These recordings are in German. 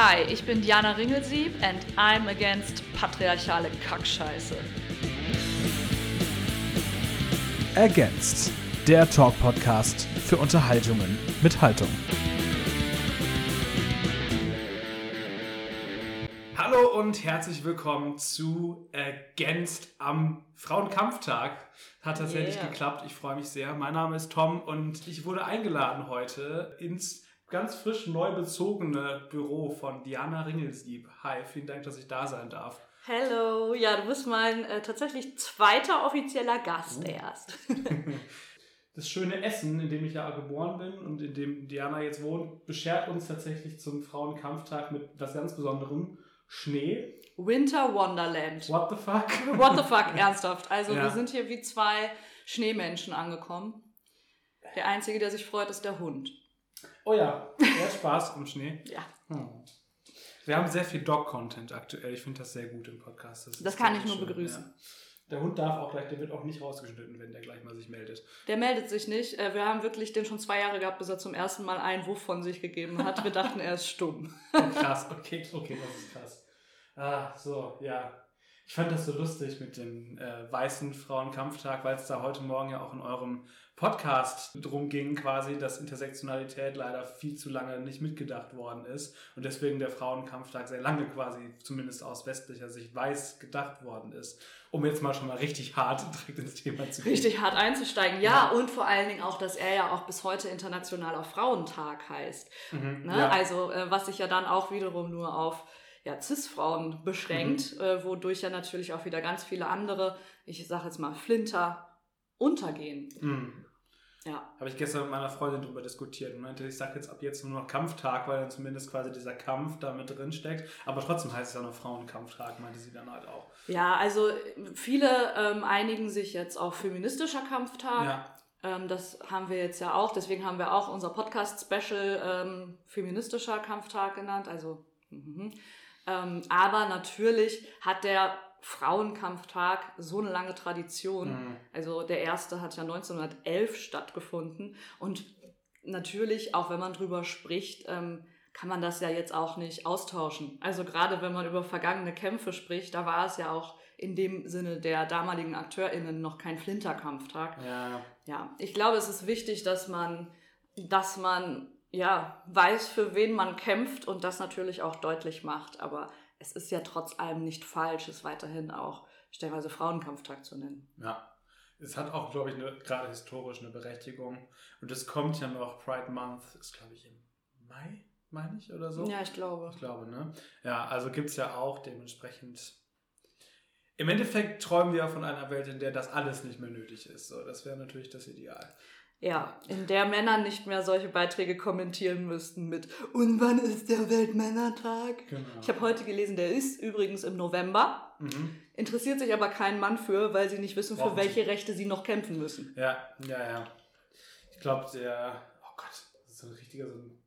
Hi, ich bin Diana Ringelsieb and I'm against patriarchale Kackscheiße. Against, der Talk-Podcast für Unterhaltungen mit Haltung. Hallo und herzlich willkommen zu Against am Frauenkampftag. Hat tatsächlich yeah. geklappt. Ich freue mich sehr. Mein Name ist Tom und ich wurde eingeladen heute ins ganz frisch neu bezogene Büro von Diana Ringelsieb. Hi, vielen Dank, dass ich da sein darf. Hallo, ja, du bist mein äh, tatsächlich zweiter offizieller Gast oh. erst. das schöne Essen, in dem ich ja geboren bin und in dem Diana jetzt wohnt, beschert uns tatsächlich zum Frauenkampftag mit was ganz Besonderem. Schnee. Winter Wonderland. What the fuck? What the fuck, ernsthaft. Also ja. wir sind hier wie zwei Schneemenschen angekommen. Der Einzige, der sich freut, ist der Hund. Oh ja, der Spaß im Schnee. Ja. Hm. Wir haben sehr viel Dog-Content aktuell. Ich finde das sehr gut im Podcast. Das, das kann ich nur schön, begrüßen. Ja. Der Hund darf auch gleich, der wird auch nicht rausgeschnitten, wenn der gleich mal sich meldet. Der meldet sich nicht. Äh, wir haben wirklich den schon zwei Jahre gehabt, bis er zum ersten Mal einen Wuff von sich gegeben hat. Wir dachten, er ist stumm. krass, okay, okay, das ist krass. Ah, so, ja. Ich fand das so lustig mit dem äh, weißen Frauenkampftag, weil es da heute Morgen ja auch in eurem Podcast drum ging, quasi, dass Intersektionalität leider viel zu lange nicht mitgedacht worden ist und deswegen der Frauenkampftag sehr lange quasi, zumindest aus westlicher Sicht, weiß gedacht worden ist. Um jetzt mal schon mal richtig hart direkt ins Thema zu gehen. Richtig hart einzusteigen, ja, ja. und vor allen Dingen auch, dass er ja auch bis heute Internationaler Frauentag heißt. Mhm, ne? ja. Also, äh, was sich ja dann auch wiederum nur auf ja, Cis-Frauen beschränkt, mhm. äh, wodurch ja natürlich auch wieder ganz viele andere, ich sage jetzt mal Flinter, untergehen. Mhm. Ja. Habe ich gestern mit meiner Freundin darüber diskutiert und meinte, ich sage jetzt ab jetzt nur noch Kampftag, weil dann zumindest quasi dieser Kampf da mit drin steckt. Aber trotzdem heißt es ja noch Frauenkampftag, meinte sie dann halt auch. Ja, also viele ähm, einigen sich jetzt auf feministischer Kampftag. Ja. Ähm, das haben wir jetzt ja auch, deswegen haben wir auch unser Podcast-Special ähm, feministischer Kampftag genannt. Also, mhm. Ähm, aber natürlich hat der Frauenkampftag so eine lange Tradition. Mhm. Also der erste hat ja 1911 stattgefunden und natürlich, auch wenn man drüber spricht, ähm, kann man das ja jetzt auch nicht austauschen. Also gerade wenn man über vergangene Kämpfe spricht, da war es ja auch in dem Sinne der damaligen AkteurInnen noch kein Flinterkampftag. Ja. ja, ich glaube, es ist wichtig, dass man, dass man ja weiß, für wen man kämpft und das natürlich auch deutlich macht. Aber es ist ja trotz allem nicht falsch, es weiterhin auch stellenweise Frauenkampftag zu nennen. Ja. Es hat auch, glaube ich, eine, gerade historisch eine Berechtigung. Und es kommt ja noch, Pride Month ist, glaube ich, im Mai, meine ich, oder so? Ja, ich glaube. Ich glaube, ne? Ja, also gibt es ja auch dementsprechend. Im Endeffekt träumen wir ja von einer Welt, in der das alles nicht mehr nötig ist. So, das wäre natürlich das Ideal. Ja, in der Männer nicht mehr solche Beiträge kommentieren müssten mit Und wann ist der Weltmännertag? Genau. Ich habe heute gelesen, der ist übrigens im November. Mhm. Interessiert sich aber kein Mann für, weil sie nicht wissen, für welche Rechte sie noch kämpfen müssen. Ja, ja, ja. Ich glaube, der, oh Gott, das ist so ein richtiger so ein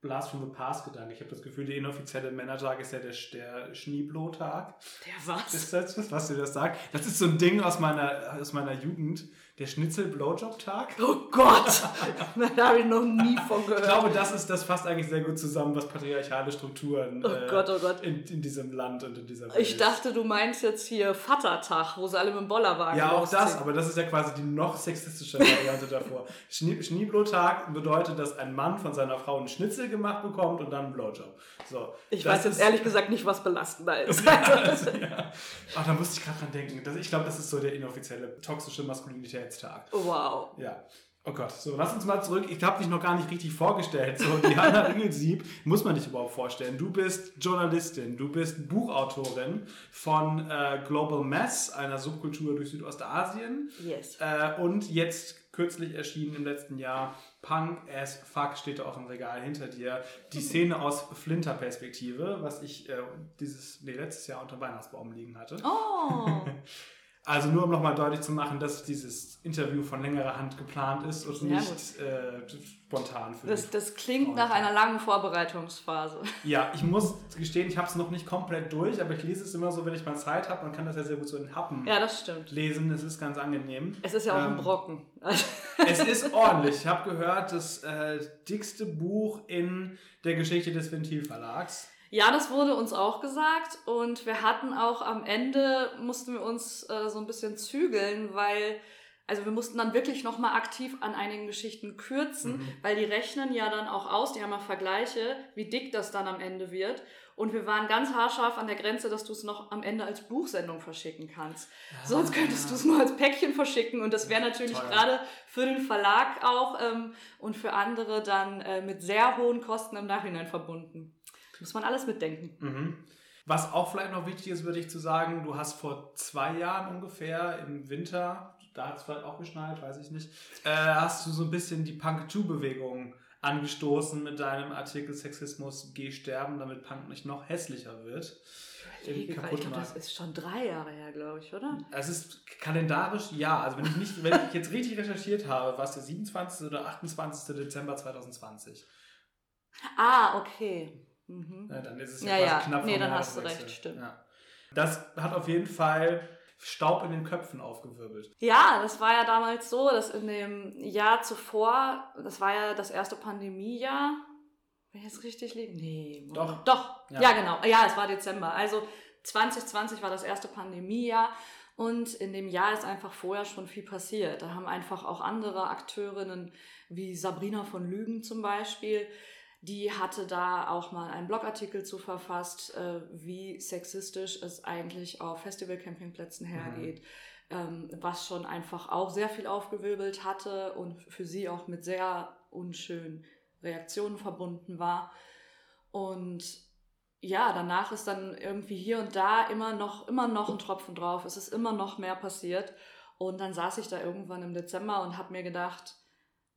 Blast from the Past Gedanke. Ich habe das Gefühl, der inoffizielle Männertag ist ja der, der Schneeblo-Tag. Der was? Ist das was, was dir das sagt? Das ist so ein Ding aus meiner, aus meiner Jugend. Der Schnitzel-Blowjob-Tag? Oh Gott! da habe ich noch nie von gehört. Ich glaube, das, ist, das fasst eigentlich sehr gut zusammen, was patriarchale Strukturen oh äh, Gott, oh Gott. In, in diesem Land und in dieser Welt. Ich dachte, du meinst jetzt hier Vatertag, wo sie alle mit dem Bollerwagen Ja, auch das, aber das ist ja quasi die noch sexistische Variante davor. Schneeblo-Tag bedeutet, dass ein Mann von seiner Frau einen Schnitzel gemacht bekommt und dann einen Blowjob. So, ich weiß jetzt ehrlich gesagt nicht, was belastender ist. ja, also, ja. Ach, da musste ich gerade dran denken. Das, ich glaube, das ist so der inoffizielle toxische Maskulinität Hochzeitstag. Wow. Ja. Oh Gott, so, lass uns mal zurück. Ich habe dich noch gar nicht richtig vorgestellt. So, Diana Ringelsieb muss man dich überhaupt vorstellen. Du bist Journalistin, du bist Buchautorin von äh, Global Mess, einer Subkultur durch Südostasien. Yes. Äh, und jetzt kürzlich erschienen im letzten Jahr Punk as Fuck steht da auch im Regal hinter dir. Die Szene aus Flinter-Perspektive, was ich äh, dieses, nee, letztes Jahr unter Weihnachtsbaum liegen hatte. Oh! Also nur um nochmal deutlich zu machen, dass dieses Interview von längerer Hand geplant ist und Sehr nicht äh, spontan für das, das klingt nach einer langen Vorbereitungsphase. Ja, ich muss gestehen, ich habe es noch nicht komplett durch, aber ich lese es immer so, wenn ich mal Zeit habe. Man kann das ja sehr gut so in Happen ja, das stimmt. lesen. Das ist ganz angenehm. Es ist ja auch ähm, ein Brocken. es ist ordentlich. Ich habe gehört, das äh, dickste Buch in der Geschichte des Ventilverlags. Ja, das wurde uns auch gesagt und wir hatten auch am Ende, mussten wir uns äh, so ein bisschen zügeln, weil, also wir mussten dann wirklich nochmal aktiv an einigen Geschichten kürzen, mhm. weil die rechnen ja dann auch aus, die haben ja Vergleiche, wie dick das dann am Ende wird. Und wir waren ganz haarscharf an der Grenze, dass du es noch am Ende als Buchsendung verschicken kannst. Ah, Sonst könntest du es nur als Päckchen verschicken. Und das wäre natürlich gerade für den Verlag auch ähm, und für andere dann äh, mit sehr hohen Kosten im Nachhinein verbunden. Muss man alles mitdenken. Mhm. Was auch vielleicht noch wichtig ist, würde ich zu sagen, du hast vor zwei Jahren ungefähr im Winter, da hat es vielleicht auch geschneit, weiß ich nicht, äh, hast du so ein bisschen die Punk-2-Bewegung angestoßen mit deinem Artikel Sexismus, geh sterben, damit Punk nicht noch hässlicher wird. Ich glaube, das ist schon drei Jahre her, glaube ich, oder? Es ist kalendarisch, ja. Also wenn ich nicht, wenn ich jetzt richtig recherchiert habe, war es der 27. oder 28. Dezember 2020. Ah, okay. Mhm. Ja, dann ist es ja, ja, ja. knapp Nee, dann hast du recht, stimmt. Ja. Das hat auf jeden Fall Staub in den Köpfen aufgewirbelt. Ja, das war ja damals so, dass in dem Jahr zuvor, das war ja das erste Pandemiejahr, wenn ich jetzt richtig liege? Nee. Doch. Doch, ja. ja genau. Ja, es war Dezember. Also 2020 war das erste Pandemiejahr. Und in dem Jahr ist einfach vorher schon viel passiert. Da haben einfach auch andere Akteurinnen, wie Sabrina von Lügen zum Beispiel, die hatte da auch mal einen Blogartikel zu verfasst, äh, wie sexistisch es eigentlich auf Festivalcampingplätzen mhm. hergeht, mhm. ähm, was schon einfach auch sehr viel aufgewirbelt hatte und für sie auch mit sehr unschönen Reaktionen verbunden war. Und ja, danach ist dann irgendwie hier und da immer noch, immer noch ein Tropfen drauf. Es ist immer noch mehr passiert. Und dann saß ich da irgendwann im Dezember und habe mir gedacht,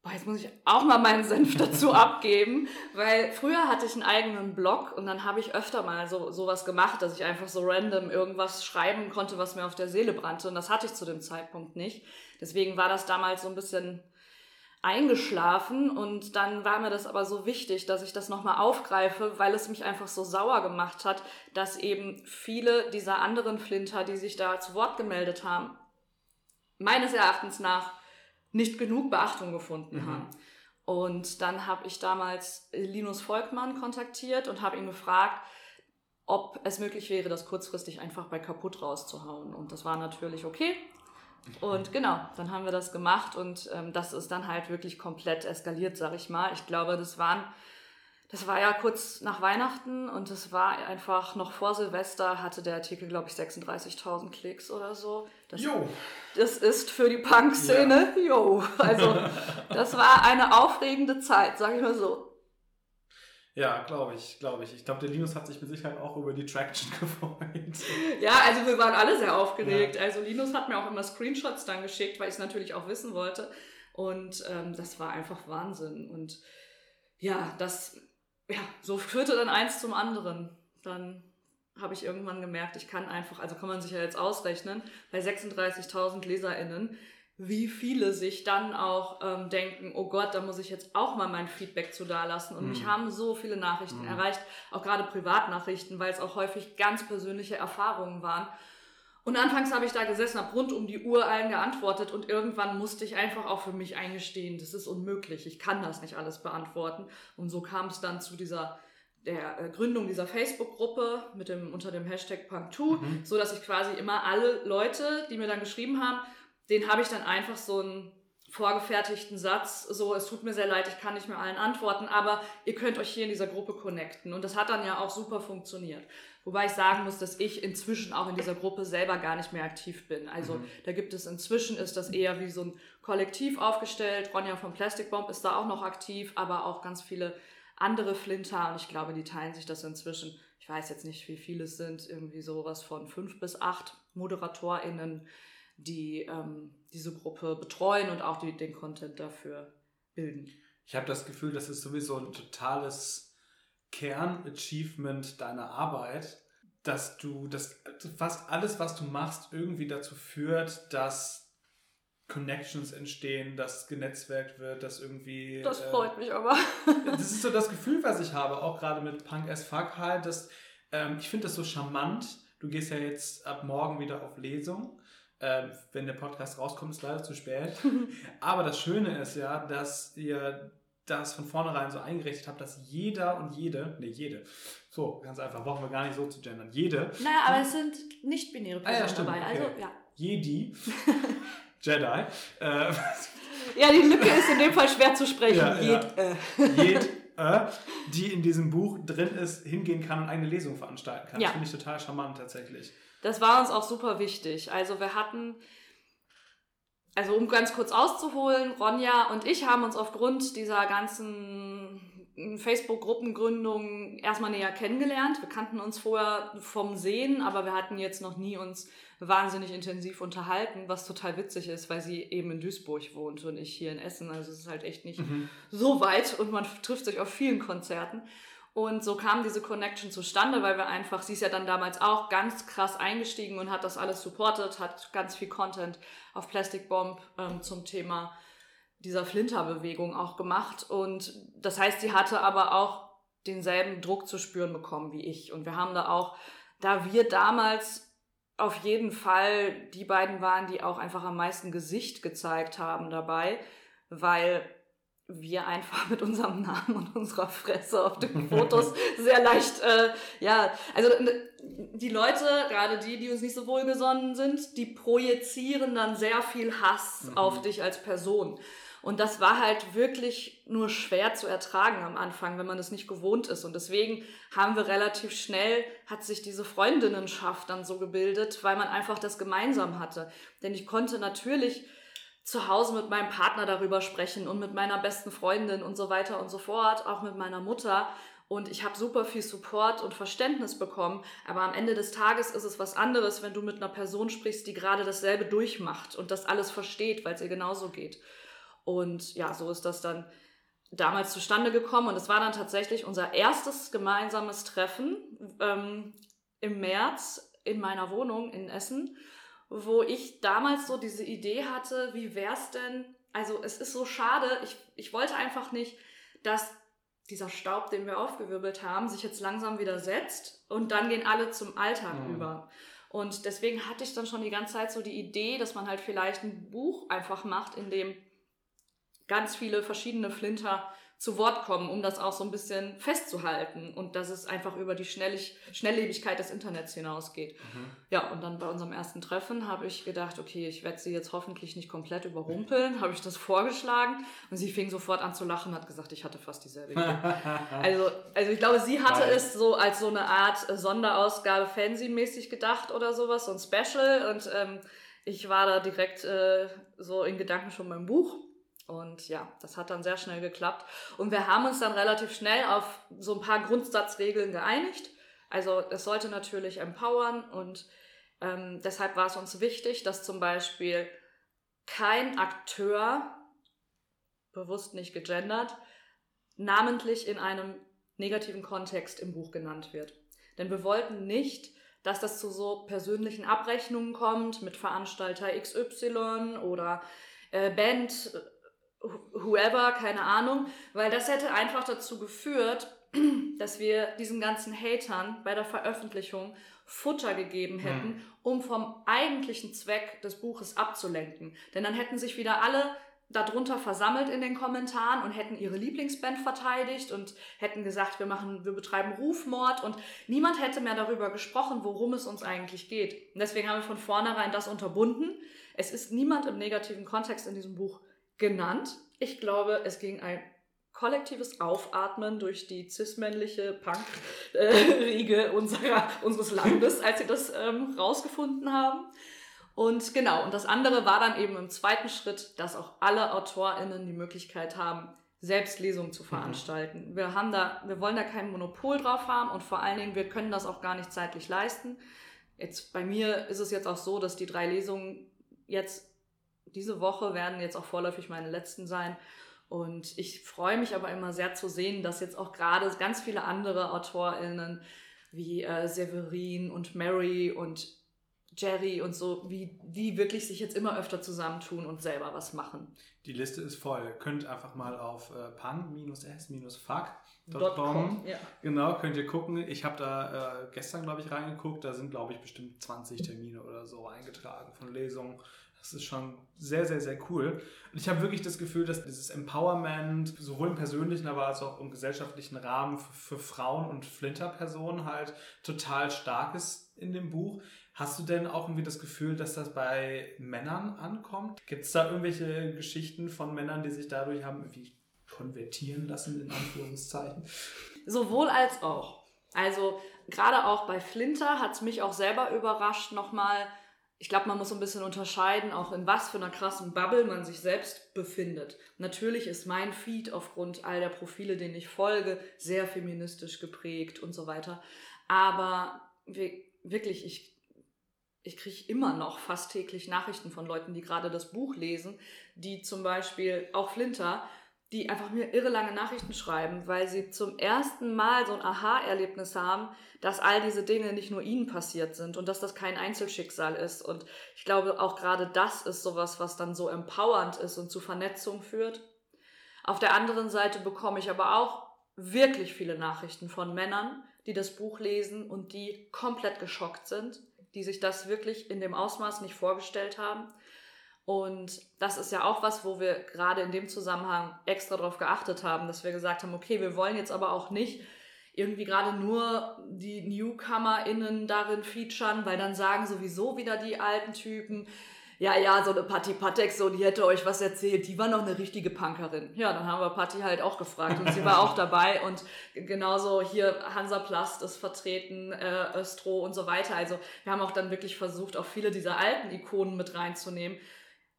boah, jetzt muss ich auch mal meinen Senf dazu abgeben, weil früher hatte ich einen eigenen Blog und dann habe ich öfter mal so sowas gemacht, dass ich einfach so random irgendwas schreiben konnte, was mir auf der Seele brannte und das hatte ich zu dem Zeitpunkt nicht. Deswegen war das damals so ein bisschen eingeschlafen und dann war mir das aber so wichtig, dass ich das nochmal aufgreife, weil es mich einfach so sauer gemacht hat, dass eben viele dieser anderen Flinter, die sich da zu Wort gemeldet haben, meines Erachtens nach nicht genug Beachtung gefunden mhm. haben. Und dann habe ich damals Linus Volkmann kontaktiert und habe ihn gefragt, ob es möglich wäre, das kurzfristig einfach bei kaputt rauszuhauen. Und das war natürlich okay. Und genau, dann haben wir das gemacht und ähm, das ist dann halt wirklich komplett eskaliert, sag ich mal. Ich glaube, das waren das war ja kurz nach Weihnachten und es war einfach noch vor Silvester hatte der Artikel, glaube ich, 36.000 Klicks oder so. Das, jo. das ist für die Punk-Szene, ja. jo. Also, das war eine aufregende Zeit, sage ich mal so. Ja, glaube ich, glaube ich. Ich glaube, der Linus hat sich mit Sicherheit auch über die Traction gefreut. Ja, also wir waren alle sehr aufgeregt. Ja. Also Linus hat mir auch immer Screenshots dann geschickt, weil ich es natürlich auch wissen wollte. Und ähm, das war einfach Wahnsinn. Und ja, das ja, so führte dann eins zum anderen. Dann habe ich irgendwann gemerkt, ich kann einfach, also kann man sich ja jetzt ausrechnen, bei 36.000 LeserInnen, wie viele sich dann auch ähm, denken, oh Gott, da muss ich jetzt auch mal mein Feedback zu da lassen. Und mhm. mich haben so viele Nachrichten mhm. erreicht, auch gerade Privatnachrichten, weil es auch häufig ganz persönliche Erfahrungen waren. Und anfangs habe ich da gesessen, habe rund um die Uhr allen geantwortet und irgendwann musste ich einfach auch für mich eingestehen, das ist unmöglich, ich kann das nicht alles beantworten. Und so kam es dann zu dieser der äh, Gründung dieser Facebook-Gruppe mit dem unter dem Hashtag Punk2, mhm. so dass ich quasi immer alle Leute, die mir dann geschrieben haben, denen habe ich dann einfach so einen vorgefertigten Satz, so es tut mir sehr leid, ich kann nicht mehr allen antworten, aber ihr könnt euch hier in dieser Gruppe connecten und das hat dann ja auch super funktioniert. Wobei ich sagen muss, dass ich inzwischen auch in dieser Gruppe selber gar nicht mehr aktiv bin. Also mhm. da gibt es inzwischen, ist das eher wie so ein Kollektiv aufgestellt. Ronja von Plastic Bomb ist da auch noch aktiv, aber auch ganz viele andere Flinter und ich glaube, die teilen sich das inzwischen. Ich weiß jetzt nicht, wie viele es sind, irgendwie sowas von fünf bis acht ModeratorInnen, die ähm, diese Gruppe betreuen und auch die, den Content dafür bilden. Ich habe das Gefühl, das ist sowieso ein totales Kernachievement deiner Arbeit, dass du, dass fast alles, was du machst, irgendwie dazu führt, dass Connections entstehen, dass genetzwerkt wird, dass irgendwie. Das äh, freut mich aber. das ist so das Gefühl, was ich habe, auch gerade mit Punk as Fuck halt, dass ähm, ich finde das so charmant. Du gehst ja jetzt ab morgen wieder auf Lesung. Ähm, wenn der Podcast rauskommt, ist leider zu spät. aber das Schöne ist ja, dass ihr das von vornherein so eingerichtet habe, dass jeder und jede, nee, jede, so, ganz einfach, brauchen wir gar nicht so zu gendern, jede. Naja, aber es sind nicht-binäre Personen ah, ja, dabei, also ja. Jedi, Jedi. Äh, ja, die Lücke ist in dem Fall schwer zu sprechen. Ja, Jed, ja. Äh. Jed, äh, die in diesem Buch drin ist, hingehen kann und eine Lesung veranstalten kann. Ja. Das finde ich total charmant tatsächlich. Das war uns auch super wichtig. Also wir hatten also um ganz kurz auszuholen, Ronja und ich haben uns aufgrund dieser ganzen Facebook-Gruppengründung erstmal näher kennengelernt. Wir kannten uns vorher vom Sehen, aber wir hatten jetzt noch nie uns wahnsinnig intensiv unterhalten, was total witzig ist, weil sie eben in Duisburg wohnt und ich hier in Essen. Also es ist halt echt nicht mhm. so weit und man trifft sich auf vielen Konzerten. Und so kam diese Connection zustande, weil wir einfach, sie ist ja dann damals auch ganz krass eingestiegen und hat das alles supportet, hat ganz viel Content auf Plastic Bomb ähm, zum Thema dieser Flinterbewegung auch gemacht. Und das heißt, sie hatte aber auch denselben Druck zu spüren bekommen wie ich. Und wir haben da auch, da wir damals auf jeden Fall die beiden waren, die auch einfach am meisten Gesicht gezeigt haben dabei, weil wir einfach mit unserem Namen und unserer Fresse auf den Fotos sehr leicht, äh, ja, also die Leute, gerade die, die uns nicht so wohlgesonnen sind, die projizieren dann sehr viel Hass mhm. auf dich als Person. Und das war halt wirklich nur schwer zu ertragen am Anfang, wenn man es nicht gewohnt ist. Und deswegen haben wir relativ schnell, hat sich diese Freundinnenschaft dann so gebildet, weil man einfach das gemeinsam hatte. Denn ich konnte natürlich zu Hause mit meinem Partner darüber sprechen und mit meiner besten Freundin und so weiter und so fort, auch mit meiner Mutter. Und ich habe super viel Support und Verständnis bekommen. Aber am Ende des Tages ist es was anderes, wenn du mit einer Person sprichst, die gerade dasselbe durchmacht und das alles versteht, weil es ihr genauso geht. Und ja, so ist das dann damals zustande gekommen. Und es war dann tatsächlich unser erstes gemeinsames Treffen ähm, im März in meiner Wohnung in Essen wo ich damals so diese Idee hatte, wie wär's denn, also es ist so schade, ich, ich wollte einfach nicht, dass dieser Staub, den wir aufgewirbelt haben, sich jetzt langsam wieder setzt und dann gehen alle zum Alltag mhm. über. Und deswegen hatte ich dann schon die ganze Zeit so die Idee, dass man halt vielleicht ein Buch einfach macht, in dem ganz viele verschiedene Flinter zu Wort kommen, um das auch so ein bisschen festzuhalten und dass es einfach über die Schnellig Schnelllebigkeit des Internets hinausgeht. Mhm. Ja, und dann bei unserem ersten Treffen habe ich gedacht, okay, ich werde sie jetzt hoffentlich nicht komplett überrumpeln, habe ich das vorgeschlagen und sie fing sofort an zu lachen und hat gesagt, ich hatte fast dieselbe Idee. also, also ich glaube, sie hatte Nein. es so als so eine Art Sonderausgabe Fancy-mäßig gedacht oder sowas, so ein Special und ähm, ich war da direkt äh, so in Gedanken schon beim Buch und ja, das hat dann sehr schnell geklappt. Und wir haben uns dann relativ schnell auf so ein paar Grundsatzregeln geeinigt. Also es sollte natürlich empowern und ähm, deshalb war es uns wichtig, dass zum Beispiel kein Akteur, bewusst nicht gegendert, namentlich in einem negativen Kontext im Buch genannt wird. Denn wir wollten nicht, dass das zu so persönlichen Abrechnungen kommt mit Veranstalter XY oder äh, Band whoever, keine Ahnung, weil das hätte einfach dazu geführt, dass wir diesen ganzen Hatern bei der Veröffentlichung Futter gegeben hätten, hm. um vom eigentlichen Zweck des Buches abzulenken. Denn dann hätten sich wieder alle darunter versammelt in den Kommentaren und hätten ihre Lieblingsband verteidigt und hätten gesagt, wir machen, wir betreiben Rufmord und niemand hätte mehr darüber gesprochen, worum es uns eigentlich geht. Und deswegen haben wir von vornherein das unterbunden. Es ist niemand im negativen Kontext in diesem Buch genannt. Ich glaube, es ging ein kollektives Aufatmen durch die cis-männliche Punk-Riege unserer, unseres Landes, als sie das ähm, rausgefunden haben. Und genau, und das andere war dann eben im zweiten Schritt, dass auch alle AutorInnen die Möglichkeit haben, Selbstlesungen zu mhm. veranstalten. Mhm. Wir haben da, wir wollen da kein Monopol drauf haben und vor allen Dingen, wir können das auch gar nicht zeitlich leisten. Jetzt bei mir ist es jetzt auch so, dass die drei Lesungen jetzt diese Woche werden jetzt auch vorläufig meine letzten sein. Und ich freue mich aber immer sehr zu sehen, dass jetzt auch gerade ganz viele andere AutorInnen wie äh, Severin und Mary und Jerry und so, wie die wirklich sich jetzt immer öfter zusammentun und selber was machen. Die Liste ist voll. Könnt einfach mal auf äh, pan-s-fuck.com. Ja. Genau, könnt ihr gucken. Ich habe da äh, gestern, glaube ich, reingeguckt. Da sind, glaube ich, bestimmt 20 Termine oder so eingetragen von Lesungen. Das ist schon sehr, sehr, sehr cool. Und ich habe wirklich das Gefühl, dass dieses Empowerment sowohl im persönlichen, aber als auch im gesellschaftlichen Rahmen für, für Frauen und Flinterpersonen halt total stark ist in dem Buch. Hast du denn auch irgendwie das Gefühl, dass das bei Männern ankommt? Gibt es da irgendwelche Geschichten von Männern, die sich dadurch haben irgendwie konvertieren lassen, in Anführungszeichen? Sowohl als auch. Also gerade auch bei Flinter hat es mich auch selber überrascht nochmal, ich glaube, man muss ein bisschen unterscheiden, auch in was für einer krassen Bubble man sich selbst befindet. Natürlich ist mein Feed aufgrund all der Profile, denen ich folge, sehr feministisch geprägt und so weiter. Aber wirklich, ich, ich kriege immer noch fast täglich Nachrichten von Leuten, die gerade das Buch lesen, die zum Beispiel, auch Flinter, die einfach mir irre lange Nachrichten schreiben, weil sie zum ersten Mal so ein Aha-Erlebnis haben, dass all diese Dinge nicht nur ihnen passiert sind und dass das kein Einzelschicksal ist. Und ich glaube, auch gerade das ist sowas, was dann so empowernd ist und zu Vernetzung führt. Auf der anderen Seite bekomme ich aber auch wirklich viele Nachrichten von Männern, die das Buch lesen und die komplett geschockt sind, die sich das wirklich in dem Ausmaß nicht vorgestellt haben und das ist ja auch was, wo wir gerade in dem Zusammenhang extra darauf geachtet haben, dass wir gesagt haben, okay, wir wollen jetzt aber auch nicht irgendwie gerade nur die NewcomerInnen darin featuren, weil dann sagen sowieso wieder die alten Typen, ja, ja, so eine Patti Patek, so, die hätte euch was erzählt, die war noch eine richtige Punkerin. Ja, dann haben wir Patti halt auch gefragt und sie war auch dabei und genauso hier Hansaplast ist vertreten, äh, Östro und so weiter. Also wir haben auch dann wirklich versucht, auch viele dieser alten Ikonen mit reinzunehmen,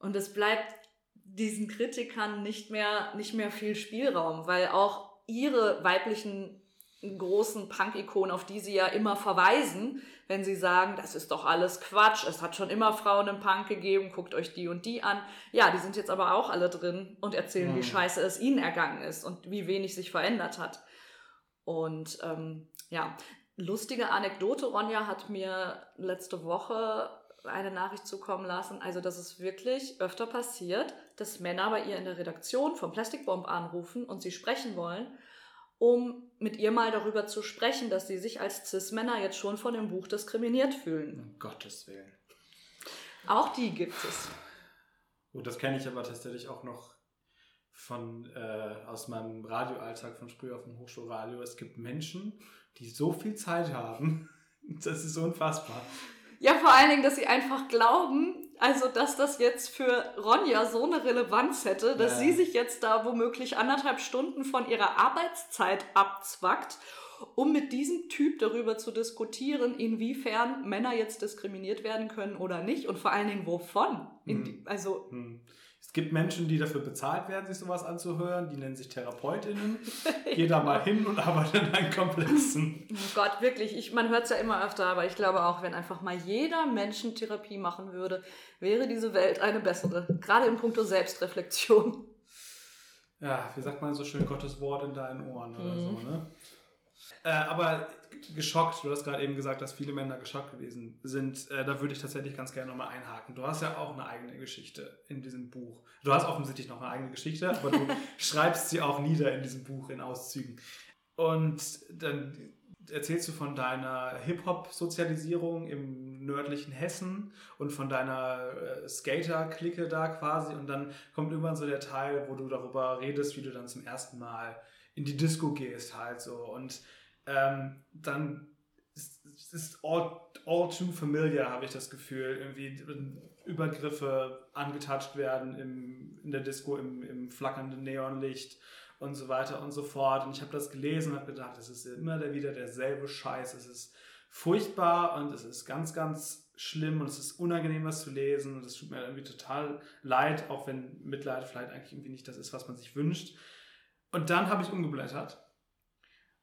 und es bleibt diesen Kritikern nicht mehr, nicht mehr viel Spielraum, weil auch ihre weiblichen großen Punk-Ikonen, auf die sie ja immer verweisen, wenn sie sagen, das ist doch alles Quatsch, es hat schon immer Frauen im Punk gegeben, guckt euch die und die an. Ja, die sind jetzt aber auch alle drin und erzählen, mhm. wie scheiße es ihnen ergangen ist und wie wenig sich verändert hat. Und ähm, ja, lustige Anekdote, Ronja hat mir letzte Woche eine Nachricht zukommen lassen. Also, dass es wirklich öfter passiert, dass Männer bei ihr in der Redaktion vom Plastikbomb anrufen und sie sprechen wollen, um mit ihr mal darüber zu sprechen, dass sie sich als Cis-Männer jetzt schon von dem Buch diskriminiert fühlen. Um Gottes Willen. Auch die gibt es. Gut, das kenne ich aber tatsächlich auch noch von äh, aus meinem Radioalltag von früher auf dem Hochschulradio. Es gibt Menschen, die so viel Zeit haben, das ist unfassbar. Ja, vor allen Dingen, dass sie einfach glauben, also dass das jetzt für Ronja so eine Relevanz hätte, dass ja. sie sich jetzt da womöglich anderthalb Stunden von ihrer Arbeitszeit abzwackt, um mit diesem Typ darüber zu diskutieren, inwiefern Männer jetzt diskriminiert werden können oder nicht und vor allen Dingen wovon. Hm. Die, also hm gibt Menschen, die dafür bezahlt werden, sich sowas anzuhören. Die nennen sich TherapeutInnen. Geh da mal hin und arbeite in deinen Komplexen. Oh Gott, wirklich. Ich, man hört es ja immer öfter, aber ich glaube auch, wenn einfach mal jeder Menschen Therapie machen würde, wäre diese Welt eine bessere. Gerade im Punkto Selbstreflexion. Ja, wie sagt man so schön, Gottes Wort in deinen Ohren oder mhm. so, ne? Äh, aber geschockt, du hast gerade eben gesagt, dass viele Männer geschockt gewesen sind. Äh, da würde ich tatsächlich ganz gerne nochmal einhaken. Du hast ja auch eine eigene Geschichte in diesem Buch. Du hast offensichtlich noch eine eigene Geschichte, aber du schreibst sie auch nieder in diesem Buch in Auszügen. Und dann erzählst du von deiner Hip-Hop-Sozialisierung im nördlichen Hessen und von deiner äh, Skater-Clique da quasi. Und dann kommt irgendwann so der Teil, wo du darüber redest, wie du dann zum ersten Mal in die Disco gehst halt so. Und ähm, dann ist, ist all, all too familiar, habe ich das Gefühl. Irgendwie Übergriffe angetatscht werden im, in der Disco im, im flackernden Neonlicht und so weiter und so fort. Und ich habe das gelesen und habe gedacht, es ist immer wieder derselbe Scheiß. Es ist furchtbar und es ist ganz, ganz schlimm und es ist unangenehm, was zu lesen und es tut mir irgendwie total leid, auch wenn Mitleid vielleicht eigentlich irgendwie nicht das ist, was man sich wünscht. Und dann habe ich umgeblättert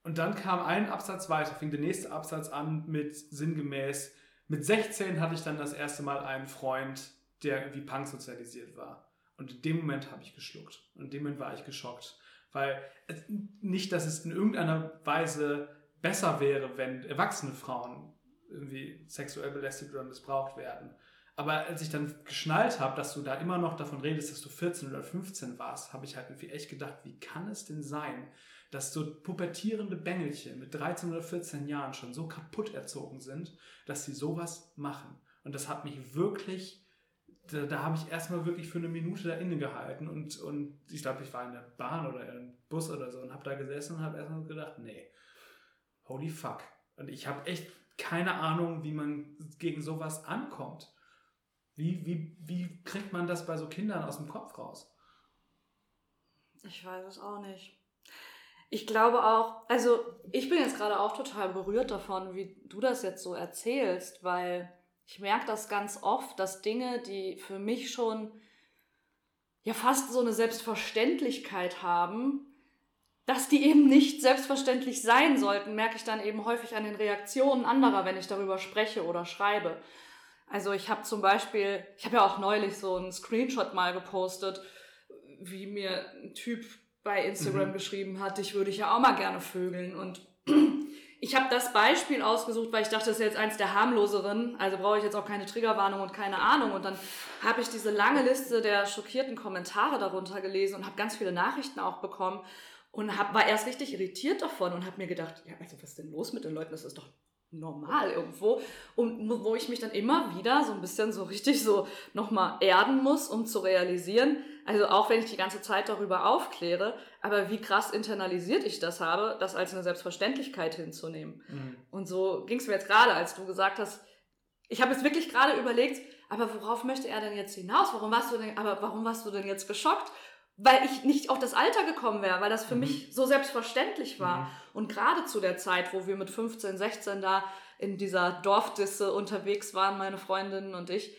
und dann kam ein Absatz weiter, fing der nächste Absatz an mit sinngemäß, mit 16 hatte ich dann das erste Mal einen Freund, der irgendwie Punk sozialisiert war. Und in dem Moment habe ich geschluckt. Und in dem Moment war ich geschockt. Weil nicht, dass es in irgendeiner Weise besser wäre, wenn erwachsene Frauen irgendwie sexuell belästigt oder missbraucht werden. Aber als ich dann geschnallt habe, dass du da immer noch davon redest, dass du 14 oder 15 warst, habe ich halt irgendwie echt gedacht, wie kann es denn sein, dass so pubertierende Bengelchen mit 13 oder 14 Jahren schon so kaputt erzogen sind, dass sie sowas machen. Und das hat mich wirklich, da, da habe ich erstmal wirklich für eine Minute da innegehalten und, und ich glaube, ich war in der Bahn oder im Bus oder so und habe da gesessen und habe erstmal gedacht, nee, holy fuck. Und ich habe echt keine Ahnung, wie man gegen sowas ankommt. Wie, wie, wie kriegt man das bei so Kindern aus dem Kopf raus? Ich weiß es auch nicht. Ich glaube auch, also ich bin jetzt gerade auch total berührt davon, wie du das jetzt so erzählst, weil ich merke das ganz oft, dass Dinge, die für mich schon ja fast so eine Selbstverständlichkeit haben, dass die eben nicht selbstverständlich sein sollten, merke ich dann eben häufig an den Reaktionen anderer, wenn ich darüber spreche oder schreibe. Also ich habe zum Beispiel, ich habe ja auch neulich so einen Screenshot mal gepostet, wie mir ein Typ bei Instagram mhm. geschrieben hat, ich würde ich ja auch mal gerne vögeln. Und ich habe das Beispiel ausgesucht, weil ich dachte, das ist jetzt eins der harmloseren, also brauche ich jetzt auch keine Triggerwarnung und keine Ahnung. Und dann habe ich diese lange Liste der schockierten Kommentare darunter gelesen und habe ganz viele Nachrichten auch bekommen und hab, war erst richtig irritiert davon und habe mir gedacht, ja, also was ist denn los mit den Leuten? Das ist doch normal irgendwo. Und wo ich mich dann immer wieder so ein bisschen so richtig so nochmal erden muss, um zu realisieren, also auch wenn ich die ganze Zeit darüber aufkläre, aber wie krass internalisiert ich das habe, das als eine Selbstverständlichkeit hinzunehmen. Mhm. Und so ging es mir jetzt gerade, als du gesagt hast, ich habe jetzt wirklich gerade überlegt, aber worauf möchte er denn jetzt hinaus? Warum warst du denn, aber warum warst du denn jetzt geschockt? weil ich nicht auf das Alter gekommen wäre, weil das für mhm. mich so selbstverständlich war. Mhm. Und gerade zu der Zeit, wo wir mit 15, 16 da in dieser Dorfdisse unterwegs waren, meine Freundinnen und ich,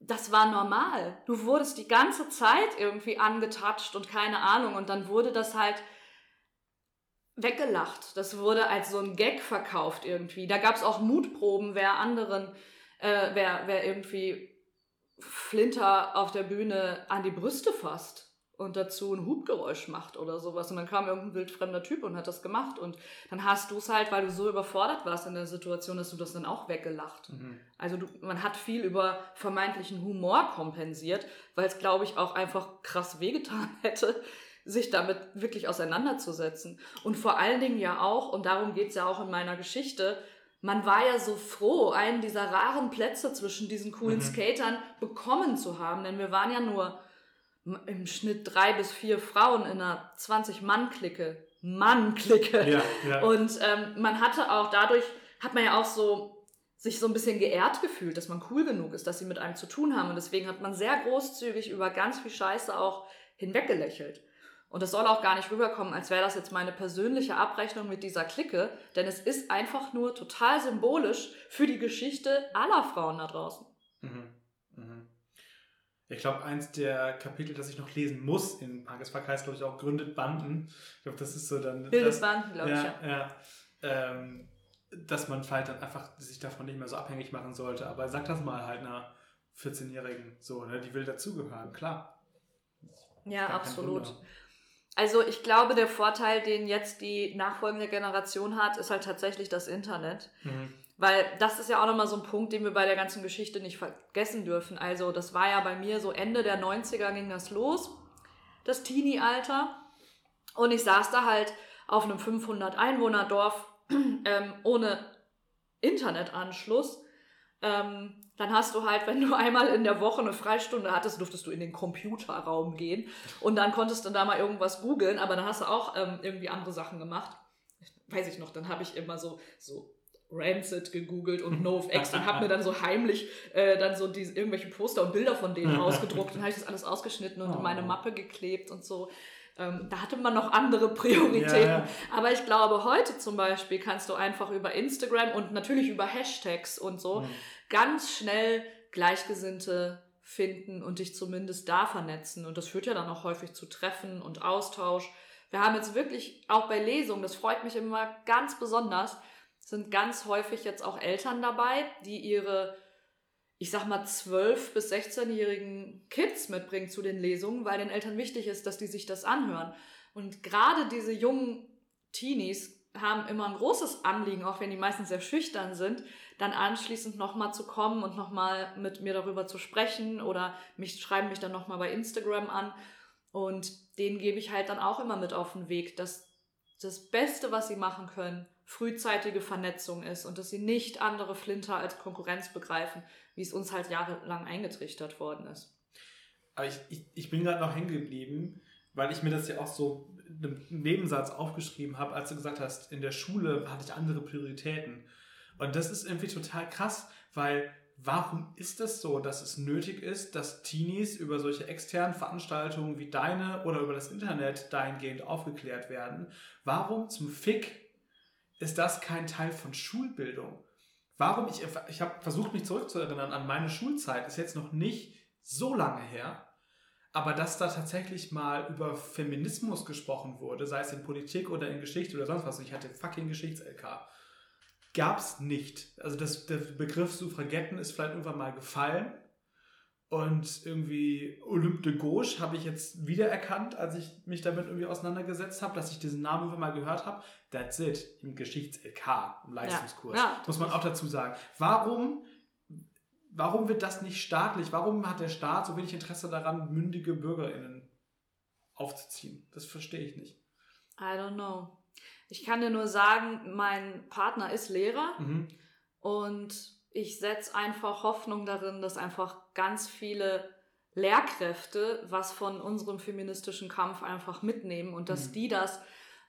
das war normal. Du wurdest die ganze Zeit irgendwie angetatscht und keine Ahnung. Und dann wurde das halt weggelacht. Das wurde als so ein Gag verkauft irgendwie. Da gab es auch Mutproben, wer anderen, äh, wer, wer irgendwie Flinter auf der Bühne an die Brüste fasst und dazu ein Hubgeräusch macht oder sowas. Und dann kam irgendein wildfremder Typ und hat das gemacht. Und dann hast du es halt, weil du so überfordert warst in der Situation, dass du das dann auch weggelacht. Mhm. Also du, man hat viel über vermeintlichen Humor kompensiert, weil es, glaube ich, auch einfach krass wehgetan hätte, sich damit wirklich auseinanderzusetzen. Und vor allen Dingen ja auch, und darum geht's ja auch in meiner Geschichte, man war ja so froh, einen dieser raren Plätze zwischen diesen coolen mhm. Skatern bekommen zu haben, denn wir waren ja nur im Schnitt drei bis vier Frauen in einer 20-Mann-Clique. Mann-Clique. Ja, ja. Und ähm, man hatte auch dadurch, hat man ja auch so sich so ein bisschen geehrt gefühlt, dass man cool genug ist, dass sie mit einem zu tun haben. Und deswegen hat man sehr großzügig über ganz viel Scheiße auch hinweggelächelt. Und das soll auch gar nicht rüberkommen, als wäre das jetzt meine persönliche Abrechnung mit dieser Clique, denn es ist einfach nur total symbolisch für die Geschichte aller Frauen da draußen. Ich glaube, eins der Kapitel, das ich noch lesen muss in Pagespark heißt, glaube ich, auch Gründet Banden. Ich glaube, das ist so dann. Bildet Banden, glaube ja, ich. Ja. ja ähm, dass man vielleicht dann einfach sich davon nicht mehr so abhängig machen sollte. Aber sag das mal halt einer 14-Jährigen so, ne? Die will dazugehören, klar. Ja, absolut. Also ich glaube, der Vorteil, den jetzt die nachfolgende Generation hat, ist halt tatsächlich das Internet. Mhm. Weil das ist ja auch nochmal so ein Punkt, den wir bei der ganzen Geschichte nicht vergessen dürfen. Also das war ja bei mir so Ende der 90er ging das los, das Teenie-Alter. Und ich saß da halt auf einem 500-Einwohner-Dorf ähm, ohne Internetanschluss. Ähm, dann hast du halt, wenn du einmal in der Woche eine Freistunde hattest, durftest du in den Computerraum gehen und dann konntest du da mal irgendwas googeln, aber dann hast du auch ähm, irgendwie andere Sachen gemacht. Weiß ich noch, dann habe ich immer so, so Rancid gegoogelt und NoFX und habe mir dann so heimlich äh, dann so diese, irgendwelche Poster und Bilder von denen ausgedruckt und habe ich das alles ausgeschnitten und oh. in meine oh. Mappe geklebt und so. Ähm, da hatte man noch andere Prioritäten. Ja. Aber ich glaube, heute zum Beispiel kannst du einfach über Instagram und natürlich über Hashtags und so mhm. ganz schnell Gleichgesinnte finden und dich zumindest da vernetzen. Und das führt ja dann auch häufig zu Treffen und Austausch. Wir haben jetzt wirklich auch bei Lesungen, das freut mich immer ganz besonders, sind ganz häufig jetzt auch Eltern dabei, die ihre, ich sag mal, 12- bis 16-jährigen Kids mitbringen zu den Lesungen, weil den Eltern wichtig ist, dass die sich das anhören. Und gerade diese jungen Teenies haben immer ein großes Anliegen, auch wenn die meistens sehr schüchtern sind, dann anschließend nochmal zu kommen und nochmal mit mir darüber zu sprechen oder mich schreiben mich dann nochmal bei Instagram an. Und denen gebe ich halt dann auch immer mit auf den Weg, dass das Beste, was sie machen können, frühzeitige Vernetzung ist und dass sie nicht andere Flinter als Konkurrenz begreifen, wie es uns halt jahrelang eingetrichtert worden ist. Aber ich, ich, ich bin gerade noch hängen geblieben, weil ich mir das ja auch so im Nebensatz aufgeschrieben habe, als du gesagt hast, in der Schule hatte ich andere Prioritäten. Und das ist irgendwie total krass, weil warum ist es so, dass es nötig ist, dass Teenies über solche externen Veranstaltungen wie deine oder über das Internet dahingehend aufgeklärt werden? Warum zum Fick ist das kein Teil von Schulbildung? Warum, ich, ich habe versucht, mich zurückzuerinnern an meine Schulzeit, ist jetzt noch nicht so lange her, aber dass da tatsächlich mal über Feminismus gesprochen wurde, sei es in Politik oder in Geschichte oder sonst was, ich hatte fucking Geschichts-LK, gab es nicht. Also das, der Begriff Suffragetten ist vielleicht irgendwann mal gefallen. Und irgendwie Olympe de Gauche habe ich jetzt wiedererkannt, als ich mich damit irgendwie auseinandergesetzt habe, dass ich diesen Namen irgendwann mal gehört habe. That's it, im Geschichts-LK, im Leistungskurs. Ja, ja, muss man auch dazu sagen. Warum, warum wird das nicht staatlich? Warum hat der Staat so wenig Interesse daran, mündige BürgerInnen aufzuziehen? Das verstehe ich nicht. I don't know. Ich kann dir nur sagen, mein Partner ist Lehrer mhm. und ich setze einfach Hoffnung darin, dass einfach ganz viele Lehrkräfte was von unserem feministischen Kampf einfach mitnehmen und dass mhm. die das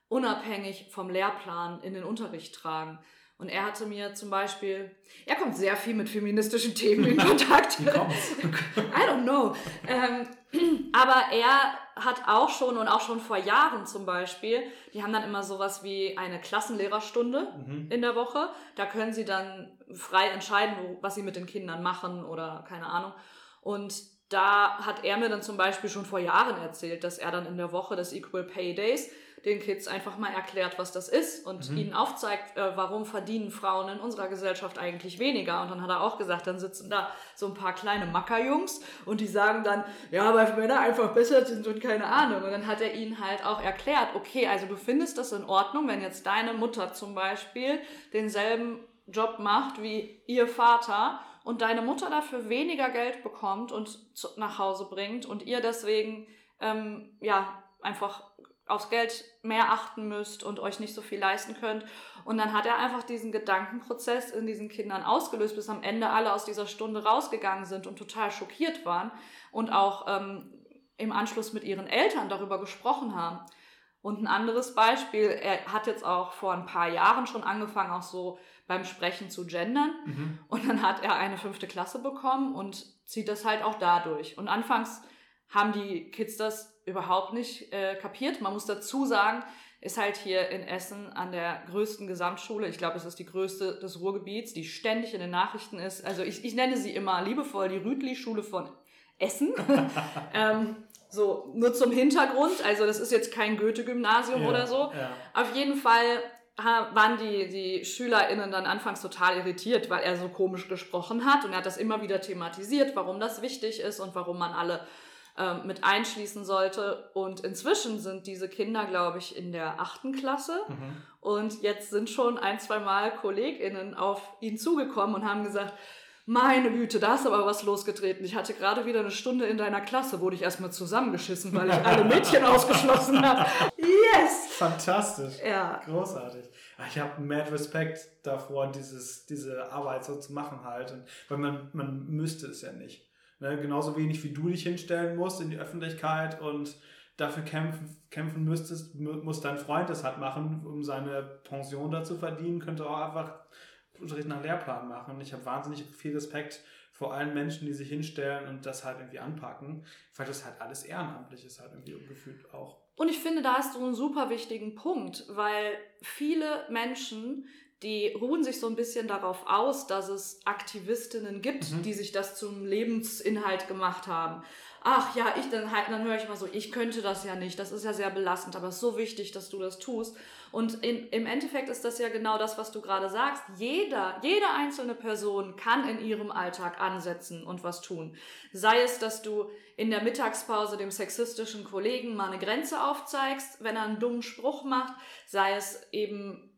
unabhängig vom Lehrplan in den Unterricht tragen. Und er hatte mir zum Beispiel, er kommt sehr viel mit feministischen Themen in Kontakt. I don't know. Ähm, aber er hat auch schon und auch schon vor Jahren zum Beispiel, die haben dann immer sowas wie eine Klassenlehrerstunde mhm. in der Woche. Da können sie dann frei entscheiden, wo, was sie mit den Kindern machen oder keine Ahnung. Und da hat er mir dann zum Beispiel schon vor Jahren erzählt, dass er dann in der Woche des Equal Pay Days den Kids einfach mal erklärt, was das ist und mhm. ihnen aufzeigt, äh, warum verdienen Frauen in unserer Gesellschaft eigentlich weniger. Und dann hat er auch gesagt, dann sitzen da so ein paar kleine Mackerjungs und die sagen dann, ja, weil Männer einfach besser sind und keine Ahnung. Und dann hat er ihnen halt auch erklärt, okay, also du findest das in Ordnung, wenn jetzt deine Mutter zum Beispiel denselben Job macht wie ihr Vater und deine Mutter dafür weniger Geld bekommt und nach Hause bringt und ihr deswegen ähm, ja einfach aufs Geld mehr achten müsst und euch nicht so viel leisten könnt. Und dann hat er einfach diesen Gedankenprozess in diesen Kindern ausgelöst, bis am Ende alle aus dieser Stunde rausgegangen sind und total schockiert waren und auch ähm, im Anschluss mit ihren Eltern darüber gesprochen haben. Und ein anderes Beispiel, er hat jetzt auch vor ein paar Jahren schon angefangen, auch so beim Sprechen zu gendern. Mhm. Und dann hat er eine fünfte Klasse bekommen und zieht das halt auch dadurch. Und anfangs haben die Kids das überhaupt nicht äh, kapiert. Man muss dazu sagen, ist halt hier in Essen an der größten Gesamtschule, ich glaube, es ist die größte des Ruhrgebiets, die ständig in den Nachrichten ist. Also ich, ich nenne sie immer liebevoll die Rütli-Schule von Essen. ähm, so, nur zum Hintergrund, also das ist jetzt kein Goethe-Gymnasium ja, oder so. Ja. Auf jeden Fall waren die, die SchülerInnen dann anfangs total irritiert, weil er so komisch gesprochen hat und er hat das immer wieder thematisiert, warum das wichtig ist und warum man alle ähm, mit einschließen sollte. Und inzwischen sind diese Kinder, glaube ich, in der achten Klasse. Mhm. Und jetzt sind schon ein, zwei Mal KollegInnen auf ihn zugekommen und haben gesagt, meine Güte, da ist aber was losgetreten. Ich hatte gerade wieder eine Stunde in deiner Klasse, wurde ich erstmal zusammengeschissen, weil ich alle Mädchen ausgeschlossen habe. Yes! Fantastisch. Ja. Großartig. Ich habe mad Respekt davor, dieses, diese Arbeit so zu machen halt. Und, weil man, man müsste es ja nicht. Ne? Genauso wenig wie du dich hinstellen musst in die Öffentlichkeit und dafür kämpfen, kämpfen müsstest, muss dein Freund das halt machen, um seine Pension da zu verdienen, könnte auch einfach Unterricht nach Lehrplan machen. Ich habe wahnsinnig viel Respekt vor allen Menschen, die sich hinstellen und das halt irgendwie anpacken, weil das halt alles ehrenamtlich ist, halt irgendwie gefühlt auch. Und ich finde, da hast du einen super wichtigen Punkt, weil viele Menschen, die ruhen sich so ein bisschen darauf aus, dass es Aktivistinnen gibt, mhm. die sich das zum Lebensinhalt gemacht haben. Ach ja, ich dann halt, dann höre ich mal so, ich könnte das ja nicht, das ist ja sehr belastend, aber es ist so wichtig, dass du das tust. Und in, im Endeffekt ist das ja genau das, was du gerade sagst. Jeder, jede einzelne Person kann in ihrem Alltag ansetzen und was tun. Sei es, dass du in der Mittagspause dem sexistischen Kollegen mal eine Grenze aufzeigst, wenn er einen dummen Spruch macht, sei es eben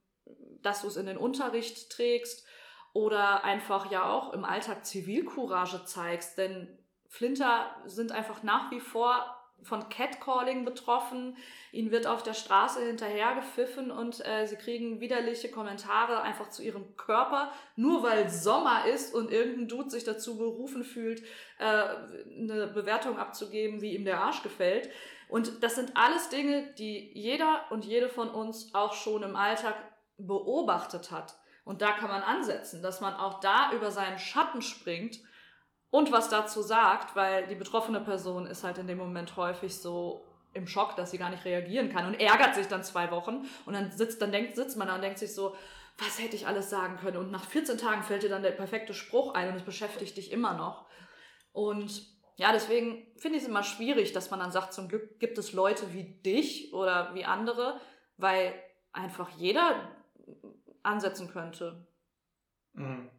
dass du es in den Unterricht trägst oder einfach ja auch im Alltag Zivilcourage zeigst, denn Flinter sind einfach nach wie vor von Catcalling betroffen. Ihnen wird auf der Straße hinterher gepfiffen und äh, sie kriegen widerliche Kommentare einfach zu ihrem Körper, nur weil Sommer ist und irgendein Dude sich dazu berufen fühlt, äh, eine Bewertung abzugeben, wie ihm der Arsch gefällt. Und das sind alles Dinge, die jeder und jede von uns auch schon im Alltag beobachtet hat. Und da kann man ansetzen, dass man auch da über seinen Schatten springt und was dazu sagt, weil die betroffene Person ist halt in dem Moment häufig so im Schock, dass sie gar nicht reagieren kann und ärgert sich dann zwei Wochen und dann sitzt, dann denkt, sitzt man da und denkt sich so, was hätte ich alles sagen können? Und nach 14 Tagen fällt dir dann der perfekte Spruch ein und es beschäftigt dich immer noch. Und ja, deswegen finde ich es immer schwierig, dass man dann sagt, zum Glück gibt es Leute wie dich oder wie andere, weil einfach jeder ansetzen könnte. Mhm.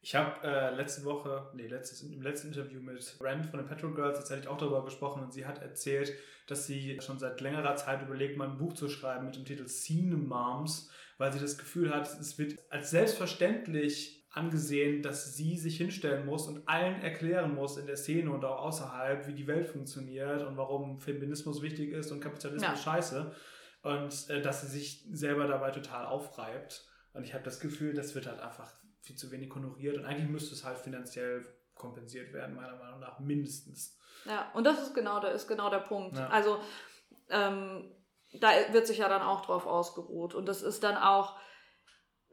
Ich habe äh, letzte Woche, nee, letztes, im letzten Interview mit Rand von den Petrol Girls tatsächlich auch darüber gesprochen und sie hat erzählt, dass sie schon seit längerer Zeit überlegt, mal ein Buch zu schreiben mit dem Titel Scene Moms, weil sie das Gefühl hat, es wird als selbstverständlich angesehen, dass sie sich hinstellen muss und allen erklären muss in der Szene und auch außerhalb, wie die Welt funktioniert und warum Feminismus wichtig ist und Kapitalismus ja. scheiße. Und äh, dass sie sich selber dabei total aufreibt. Und ich habe das Gefühl, das wird halt einfach viel zu wenig honoriert und eigentlich müsste es halt finanziell kompensiert werden, meiner Meinung nach, mindestens. Ja, und das ist genau der, ist genau der Punkt. Ja. Also ähm, da wird sich ja dann auch drauf ausgeruht. Und das ist dann auch,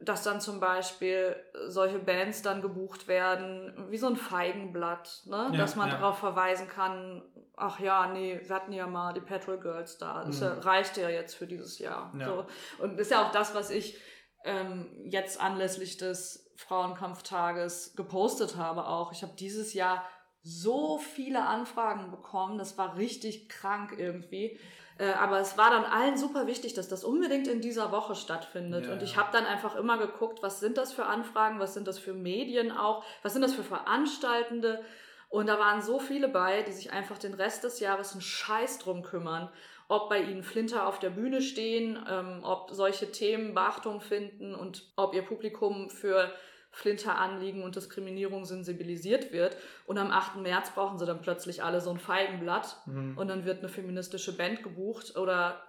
dass dann zum Beispiel solche Bands dann gebucht werden, wie so ein Feigenblatt, ne? Ja, dass man ja. darauf verweisen kann, ach ja, nee, wir hatten ja mal die Petrol Girls da, das mhm. reicht ja jetzt für dieses Jahr. Ja. So. Und das ist ja auch das, was ich ähm, jetzt anlässlich des Frauenkampftages gepostet habe auch. Ich habe dieses Jahr so viele Anfragen bekommen, das war richtig krank irgendwie. Äh, aber es war dann allen super wichtig, dass das unbedingt in dieser Woche stattfindet. Ja, und ich habe dann einfach immer geguckt, was sind das für Anfragen, was sind das für Medien auch, was sind das für Veranstaltende. Und da waren so viele bei, die sich einfach den Rest des Jahres einen Scheiß drum kümmern ob bei ihnen Flinter auf der Bühne stehen, ähm, ob solche Themen Beachtung finden und ob ihr Publikum für Flinteranliegen und Diskriminierung sensibilisiert wird. Und am 8. März brauchen sie dann plötzlich alle so ein Feigenblatt mhm. und dann wird eine feministische Band gebucht oder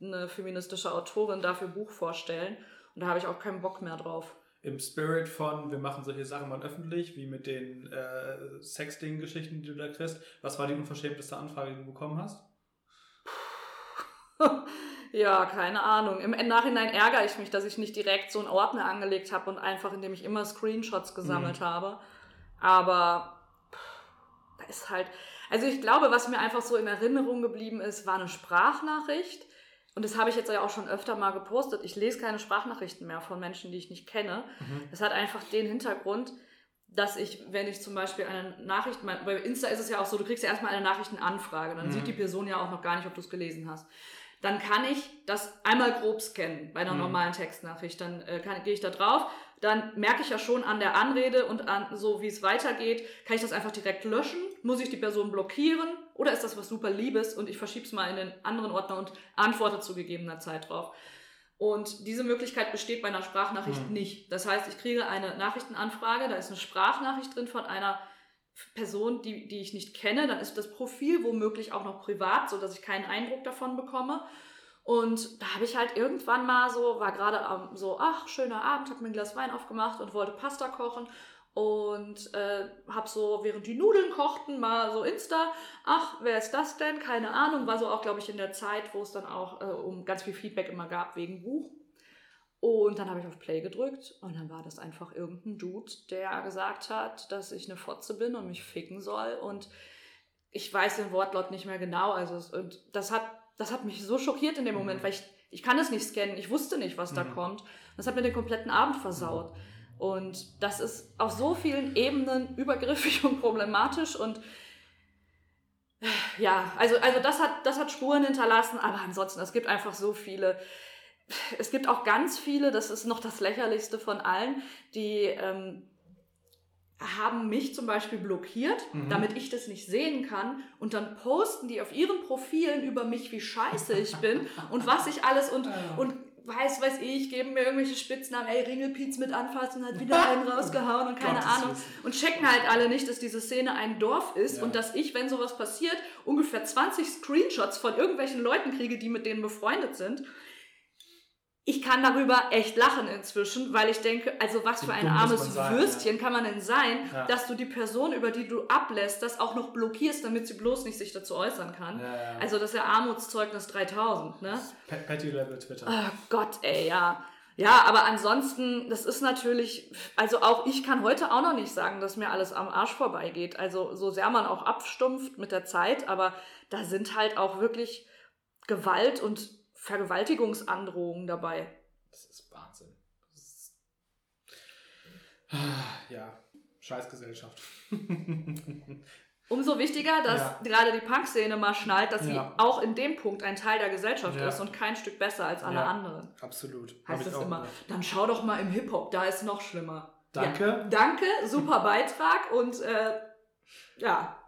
eine feministische Autorin dafür Buch vorstellen. Und da habe ich auch keinen Bock mehr drauf. Im Spirit von, wir machen solche Sachen mal öffentlich, wie mit den äh, Sexting-Geschichten, die du da kriegst. Was war die unverschämteste Anfrage, die du bekommen hast? ja, keine Ahnung. Im Nachhinein ärgere ich mich, dass ich nicht direkt so einen Ordner angelegt habe und einfach, indem ich immer Screenshots gesammelt mhm. habe. Aber da ist halt. Also ich glaube, was mir einfach so in Erinnerung geblieben ist, war eine Sprachnachricht. Und das habe ich jetzt ja auch schon öfter mal gepostet. Ich lese keine Sprachnachrichten mehr von Menschen, die ich nicht kenne. Mhm. Das hat einfach den Hintergrund, dass ich, wenn ich zum Beispiel eine Nachricht, bei Insta ist es ja auch so, du kriegst ja erstmal eine Nachrichtenanfrage, dann mhm. sieht die Person ja auch noch gar nicht, ob du es gelesen hast dann kann ich das einmal grob scannen bei einer mhm. normalen Textnachricht. Dann äh, gehe ich da drauf, dann merke ich ja schon an der Anrede und an so wie es weitergeht, kann ich das einfach direkt löschen, muss ich die Person blockieren oder ist das was super Liebes und ich verschiebe es mal in den anderen Ordner und antworte zu gegebener Zeit drauf. Und diese Möglichkeit besteht bei einer Sprachnachricht mhm. nicht. Das heißt, ich kriege eine Nachrichtenanfrage, da ist eine Sprachnachricht drin von einer Person, die, die ich nicht kenne, dann ist das Profil womöglich auch noch privat, so dass ich keinen Eindruck davon bekomme. Und da habe ich halt irgendwann mal so, war gerade so, ach, schöner Abend, habe mir ein Glas Wein aufgemacht und wollte Pasta kochen und äh, habe so, während die Nudeln kochten, mal so Insta, ach, wer ist das denn? Keine Ahnung, war so auch, glaube ich, in der Zeit, wo es dann auch äh, um ganz viel Feedback immer gab wegen Buch. Und dann habe ich auf Play gedrückt und dann war das einfach irgendein Dude, der gesagt hat, dass ich eine Fotze bin und mich ficken soll. Und ich weiß den Wortlaut nicht mehr genau. Also und das hat, das hat mich so schockiert in dem Moment, mhm. weil ich, ich kann es nicht scannen. Ich wusste nicht, was mhm. da kommt. Das hat mir den kompletten Abend versaut. Und das ist auf so vielen Ebenen übergriffig und problematisch und ja, also, also das hat, das hat Spuren hinterlassen, aber ansonsten, es gibt einfach so viele es gibt auch ganz viele, das ist noch das lächerlichste von allen, die ähm, haben mich zum Beispiel blockiert, mhm. damit ich das nicht sehen kann. Und dann posten die auf ihren Profilen über mich, wie scheiße ich bin und was ich alles und, und weiß, weiß ich, geben mir irgendwelche Spitznamen, ey, Ringelpiez mit anfassen und hat wieder einen rausgehauen und keine Ahnung. Und checken halt alle nicht, dass diese Szene ein Dorf ist ja. und dass ich, wenn sowas passiert, ungefähr 20 Screenshots von irgendwelchen Leuten kriege, die mit denen befreundet sind ich kann darüber echt lachen inzwischen, weil ich denke, also was für ein armes sein, Würstchen ja. kann man denn sein, ja. dass du die Person, über die du ablässt, das auch noch blockierst, damit sie bloß nicht sich dazu äußern kann. Ja, also das ist ja Armutszeugnis 3000, ne? Patty Level Twitter. Oh Gott, ey, ja. Ja, aber ansonsten, das ist natürlich, also auch ich kann heute auch noch nicht sagen, dass mir alles am Arsch vorbeigeht. Also so sehr man auch abstumpft mit der Zeit, aber da sind halt auch wirklich Gewalt und Vergewaltigungsandrohungen dabei. Das ist Wahnsinn. Das ist ja, Scheißgesellschaft. Umso wichtiger, dass ja. gerade die Punk-Szene mal schnallt, dass ja. sie auch in dem Punkt ein Teil der Gesellschaft ja. ist und kein Stück besser als alle anderen. Absolut. Heißt das immer. Gedacht. Dann schau doch mal im Hip-Hop, da ist noch schlimmer. Danke. danke, super Beitrag und äh, ja.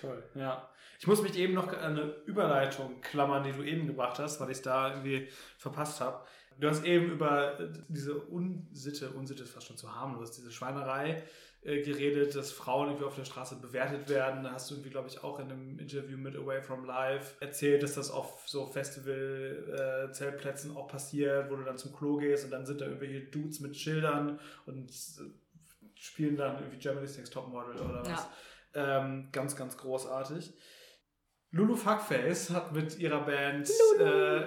Toll, ja. Ich muss mich eben noch an eine Überleitung klammern, die du eben gebracht hast, weil ich es da irgendwie verpasst habe. Du hast eben über diese Unsitte, Unsitte ist fast schon zu harmlos, diese Schweinerei äh, geredet, dass Frauen irgendwie auf der Straße bewertet werden. Da hast du irgendwie, glaube ich, auch in einem Interview mit Away From Life erzählt, dass das auf so Festival-Zeltplätzen äh, auch passiert, wo du dann zum Klo gehst und dann sind da irgendwelche Dudes mit Schildern und spielen dann irgendwie Germany's Next Topmodel oder was. Ja. Ähm, ganz, ganz großartig. Lulu Fuckface hat mit ihrer Band äh,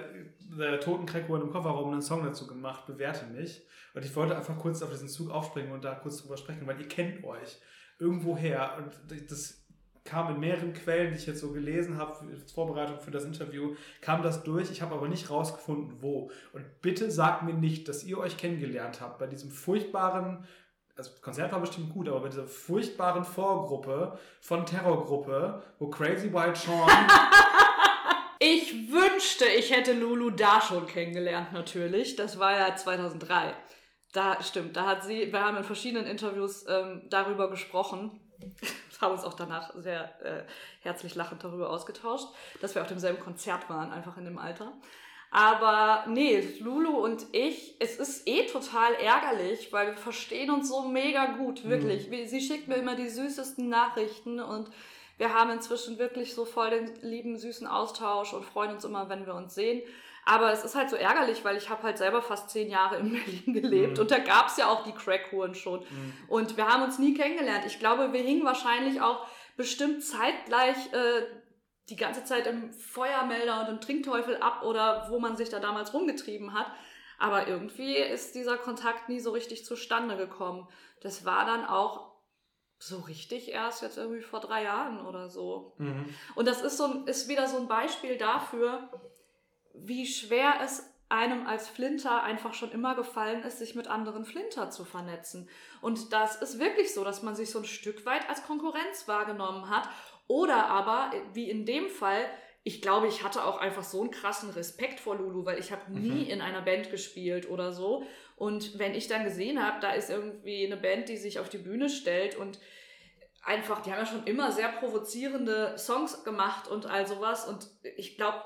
der Toten Crackwood im Kofferraum einen Song dazu gemacht, Bewerte mich. Und ich wollte einfach kurz auf diesen Zug aufspringen und da kurz drüber sprechen, weil ihr kennt euch irgendwoher. Und das kam in mehreren Quellen, die ich jetzt so gelesen habe, als Vorbereitung für das Interview, kam das durch. Ich habe aber nicht rausgefunden, wo. Und bitte sagt mir nicht, dass ihr euch kennengelernt habt bei diesem furchtbaren also das Konzert war bestimmt gut, aber bei dieser furchtbaren Vorgruppe von Terrorgruppe, wo Crazy White Sean. ich wünschte, ich hätte Lulu da schon kennengelernt, natürlich. Das war ja 2003. Da stimmt, da hat sie, wir haben in verschiedenen Interviews ähm, darüber gesprochen, haben uns auch danach sehr äh, herzlich lachend darüber ausgetauscht, dass wir auf demselben Konzert waren, einfach in dem Alter. Aber nee, Lulu und ich, es ist eh total ärgerlich, weil wir verstehen uns so mega gut, wirklich. Mhm. Sie schickt mir immer die süßesten Nachrichten und wir haben inzwischen wirklich so voll den lieben, süßen Austausch und freuen uns immer, wenn wir uns sehen. Aber es ist halt so ärgerlich, weil ich habe halt selber fast zehn Jahre in Berlin gelebt mhm. und da gab es ja auch die Crackhuren schon. Mhm. Und wir haben uns nie kennengelernt. Ich glaube, wir hingen wahrscheinlich auch bestimmt zeitgleich äh, die ganze Zeit im Feuermelder und im Trinkteufel ab oder wo man sich da damals rumgetrieben hat. Aber irgendwie ist dieser Kontakt nie so richtig zustande gekommen. Das war dann auch so richtig erst jetzt irgendwie vor drei Jahren oder so. Mhm. Und das ist, so, ist wieder so ein Beispiel dafür, wie schwer es einem als Flinter einfach schon immer gefallen ist, sich mit anderen Flinter zu vernetzen. Und das ist wirklich so, dass man sich so ein Stück weit als Konkurrenz wahrgenommen hat oder aber, wie in dem Fall, ich glaube, ich hatte auch einfach so einen krassen Respekt vor Lulu, weil ich habe nie mhm. in einer Band gespielt oder so. Und wenn ich dann gesehen habe, da ist irgendwie eine Band, die sich auf die Bühne stellt und einfach, die haben ja schon immer sehr provozierende Songs gemacht und all sowas. Und ich glaube,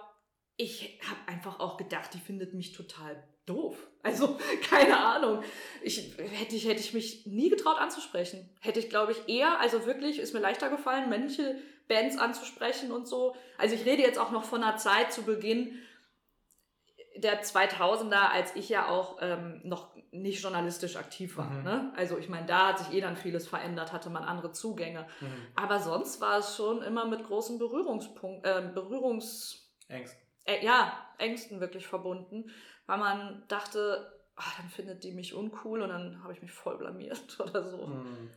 ich habe einfach auch gedacht, die findet mich total doof. Also, keine Ahnung. Ich, hätte, ich, hätte ich mich nie getraut anzusprechen. Hätte ich, glaube ich, eher, also wirklich, ist mir leichter gefallen, männliche Bands anzusprechen und so. Also ich rede jetzt auch noch von einer Zeit zu Beginn der 2000er, als ich ja auch ähm, noch nicht journalistisch aktiv war. Mhm. Ne? Also ich meine, da hat sich eh dann vieles verändert, hatte man andere Zugänge. Mhm. Aber sonst war es schon immer mit großen Berührungspunkten, äh, Berührungs... Ängsten. Äh, ja, Ängsten wirklich verbunden weil man dachte, ach, dann findet die mich uncool und dann habe ich mich voll blamiert oder so. Hm.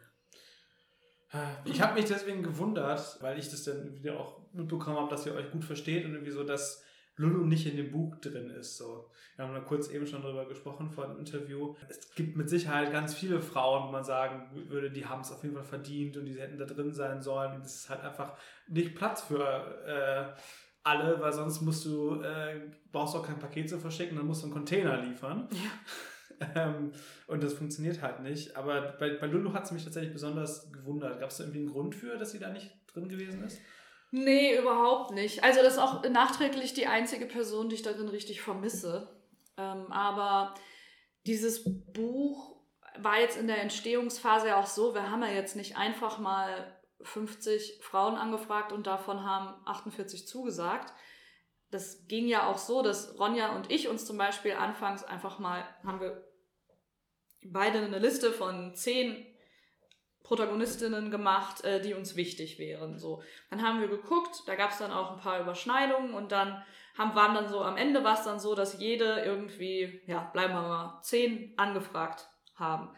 Ich habe mich deswegen gewundert, weil ich das dann wieder auch mitbekommen habe, dass ihr euch gut versteht und irgendwie so, dass Lulu nicht in dem Buch drin ist. So. Wir haben da kurz eben schon darüber gesprochen vor dem Interview. Es gibt mit Sicherheit ganz viele Frauen, wo man sagen würde, die haben es auf jeden Fall verdient und die hätten da drin sein sollen. Und es ist halt einfach nicht Platz für äh, alle, weil sonst musst du, äh, brauchst du auch kein Paket zu verschicken, dann musst du einen Container liefern. Ja. ähm, und das funktioniert halt nicht. Aber bei, bei Lulu hat es mich tatsächlich besonders gewundert. Gab es da irgendwie einen Grund für, dass sie da nicht drin gewesen ist? Nee, überhaupt nicht. Also das ist auch nachträglich die einzige Person, die ich darin richtig vermisse. Ähm, aber dieses Buch war jetzt in der Entstehungsphase ja auch so, wir haben ja jetzt nicht einfach mal 50 Frauen angefragt und davon haben 48 zugesagt. Das ging ja auch so, dass Ronja und ich uns zum Beispiel anfangs einfach mal, haben wir beide eine Liste von zehn Protagonistinnen gemacht, äh, die uns wichtig wären. So, dann haben wir geguckt, da gab es dann auch ein paar Überschneidungen und dann haben, waren dann so am Ende war es dann so, dass jede irgendwie, ja, bleiben wir mal, zehn angefragt haben.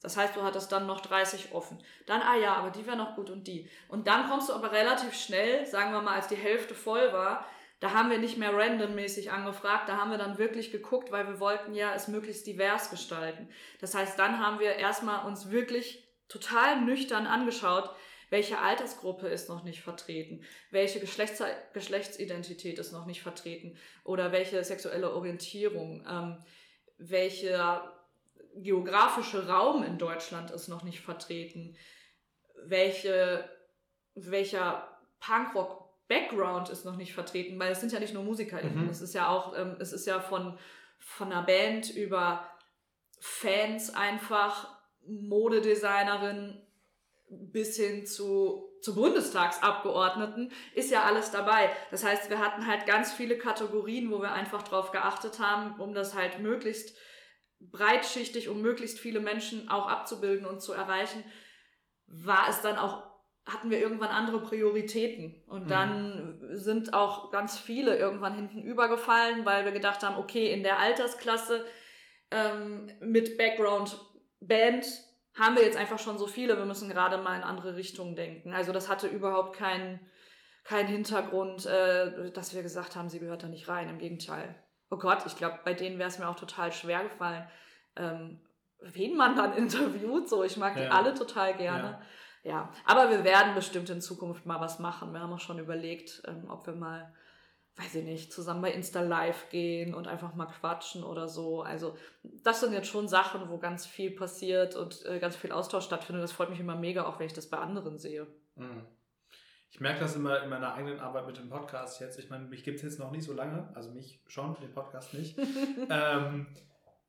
Das heißt, du hattest dann noch 30 offen. Dann, ah ja, aber die wäre noch gut und die. Und dann kommst du aber relativ schnell, sagen wir mal, als die Hälfte voll war, da haben wir nicht mehr randommäßig angefragt, da haben wir dann wirklich geguckt, weil wir wollten ja es möglichst divers gestalten. Das heißt, dann haben wir erstmal uns wirklich total nüchtern angeschaut, welche Altersgruppe ist noch nicht vertreten, welche Geschlechts Geschlechtsidentität ist noch nicht vertreten oder welche sexuelle Orientierung, ähm, welcher geografische Raum in Deutschland ist noch nicht vertreten, welche, welcher Punkrock Background ist noch nicht vertreten, weil es sind ja nicht nur MusikerInnen, mhm. es ist ja auch, ähm, es ist ja von, von einer Band über Fans einfach, Modedesignerin bis hin zu, zu Bundestagsabgeordneten, ist ja alles dabei. Das heißt, wir hatten halt ganz viele Kategorien, wo wir einfach drauf geachtet haben, um das halt möglichst breitschichtig, um möglichst viele Menschen auch abzubilden und zu erreichen, war es dann auch hatten wir irgendwann andere Prioritäten. Und mhm. dann sind auch ganz viele irgendwann hinten übergefallen, weil wir gedacht haben, okay, in der Altersklasse ähm, mit Background Band haben wir jetzt einfach schon so viele, wir müssen gerade mal in andere Richtungen denken. Also das hatte überhaupt keinen kein Hintergrund, äh, dass wir gesagt haben, sie gehört da nicht rein. Im Gegenteil. Oh Gott, ich glaube, bei denen wäre es mir auch total schwer gefallen, ähm, wen man dann interviewt. So, ich mag ja. die alle total gerne. Ja. Ja, aber wir werden bestimmt in Zukunft mal was machen. Wir haben auch schon überlegt, ähm, ob wir mal, weiß ich nicht, zusammen bei Insta Live gehen und einfach mal quatschen oder so. Also das sind jetzt schon Sachen, wo ganz viel passiert und äh, ganz viel Austausch stattfindet. Das freut mich immer mega, auch wenn ich das bei anderen sehe. Mhm. Ich merke das immer in meiner eigenen Arbeit mit dem Podcast jetzt. Ich meine, mich gibt es jetzt noch nicht so lange, also mich schon, den Podcast nicht. ähm,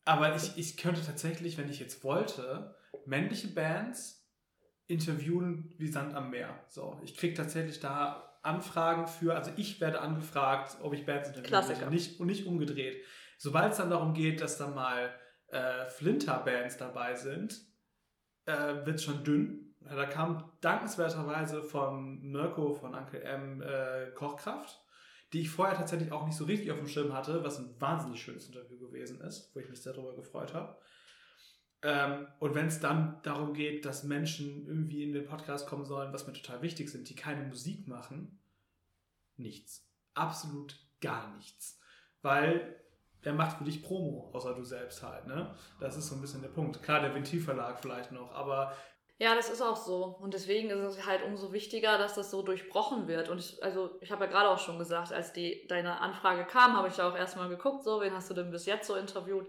aber ich, ich könnte tatsächlich, wenn ich jetzt wollte, männliche Bands interviewen wie Sand am Meer. So, ich kriege tatsächlich da Anfragen für, also ich werde angefragt, ob ich Bands interviewen nicht und nicht umgedreht. Sobald es dann darum geht, dass da mal äh, Flinter-Bands dabei sind, äh, wird es schon dünn. Da kam dankenswerterweise von Mirko von Uncle M äh, Kochkraft, die ich vorher tatsächlich auch nicht so richtig auf dem Schirm hatte, was ein wahnsinnig schönes Interview gewesen ist, wo ich mich sehr darüber gefreut habe. Ähm, und wenn es dann darum geht, dass Menschen irgendwie in den Podcast kommen sollen, was mir total wichtig sind, die keine Musik machen, nichts. Absolut gar nichts. Weil wer macht für dich Promo, außer du selbst halt, ne? Das ist so ein bisschen der Punkt. Klar, der Ventilverlag vielleicht noch, aber. Ja, das ist auch so. Und deswegen ist es halt umso wichtiger, dass das so durchbrochen wird. Und ich, also, ich habe ja gerade auch schon gesagt, als die, deine Anfrage kam, habe ich da auch erstmal geguckt, so, wen hast du denn bis jetzt so interviewt?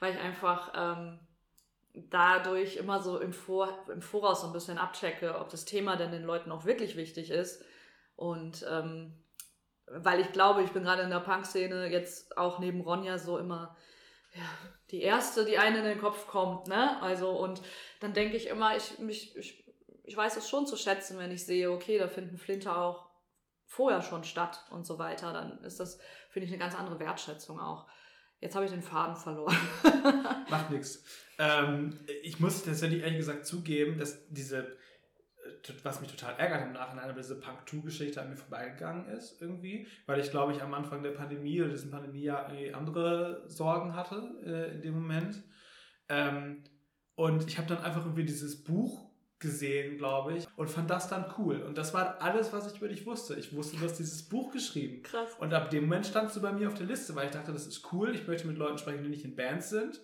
Weil ich einfach, ähm, dadurch immer so im, Vor im Voraus so ein bisschen abchecke, ob das Thema denn den Leuten auch wirklich wichtig ist. Und ähm, weil ich glaube, ich bin gerade in der Punk-Szene jetzt auch neben Ronja so immer ja, die erste, die einem in den Kopf kommt, ne? Also und dann denke ich immer, ich, mich, ich, ich weiß es schon zu schätzen, wenn ich sehe, okay, da finden Flinter auch vorher schon statt und so weiter. Dann ist das, finde ich, eine ganz andere Wertschätzung auch. Jetzt habe ich den Faden verloren. Macht nichts. Ähm, ich muss tatsächlich ehrlich gesagt zugeben, dass diese, was mich total ärgert im Nachhinein, aber diese Punk-2-Geschichte an mir vorbeigegangen ist irgendwie, weil ich glaube, ich am Anfang der Pandemie oder diesen Pandemiejahr andere Sorgen hatte äh, in dem Moment. Ähm, und ich habe dann einfach irgendwie dieses Buch gesehen, glaube ich, und fand das dann cool. Und das war alles, was ich über dich wusste. Ich wusste, du hast dieses Buch geschrieben. Krass. Und ab dem Moment standst du bei mir auf der Liste, weil ich dachte, das ist cool. Ich möchte mit Leuten sprechen, die nicht in Bands sind.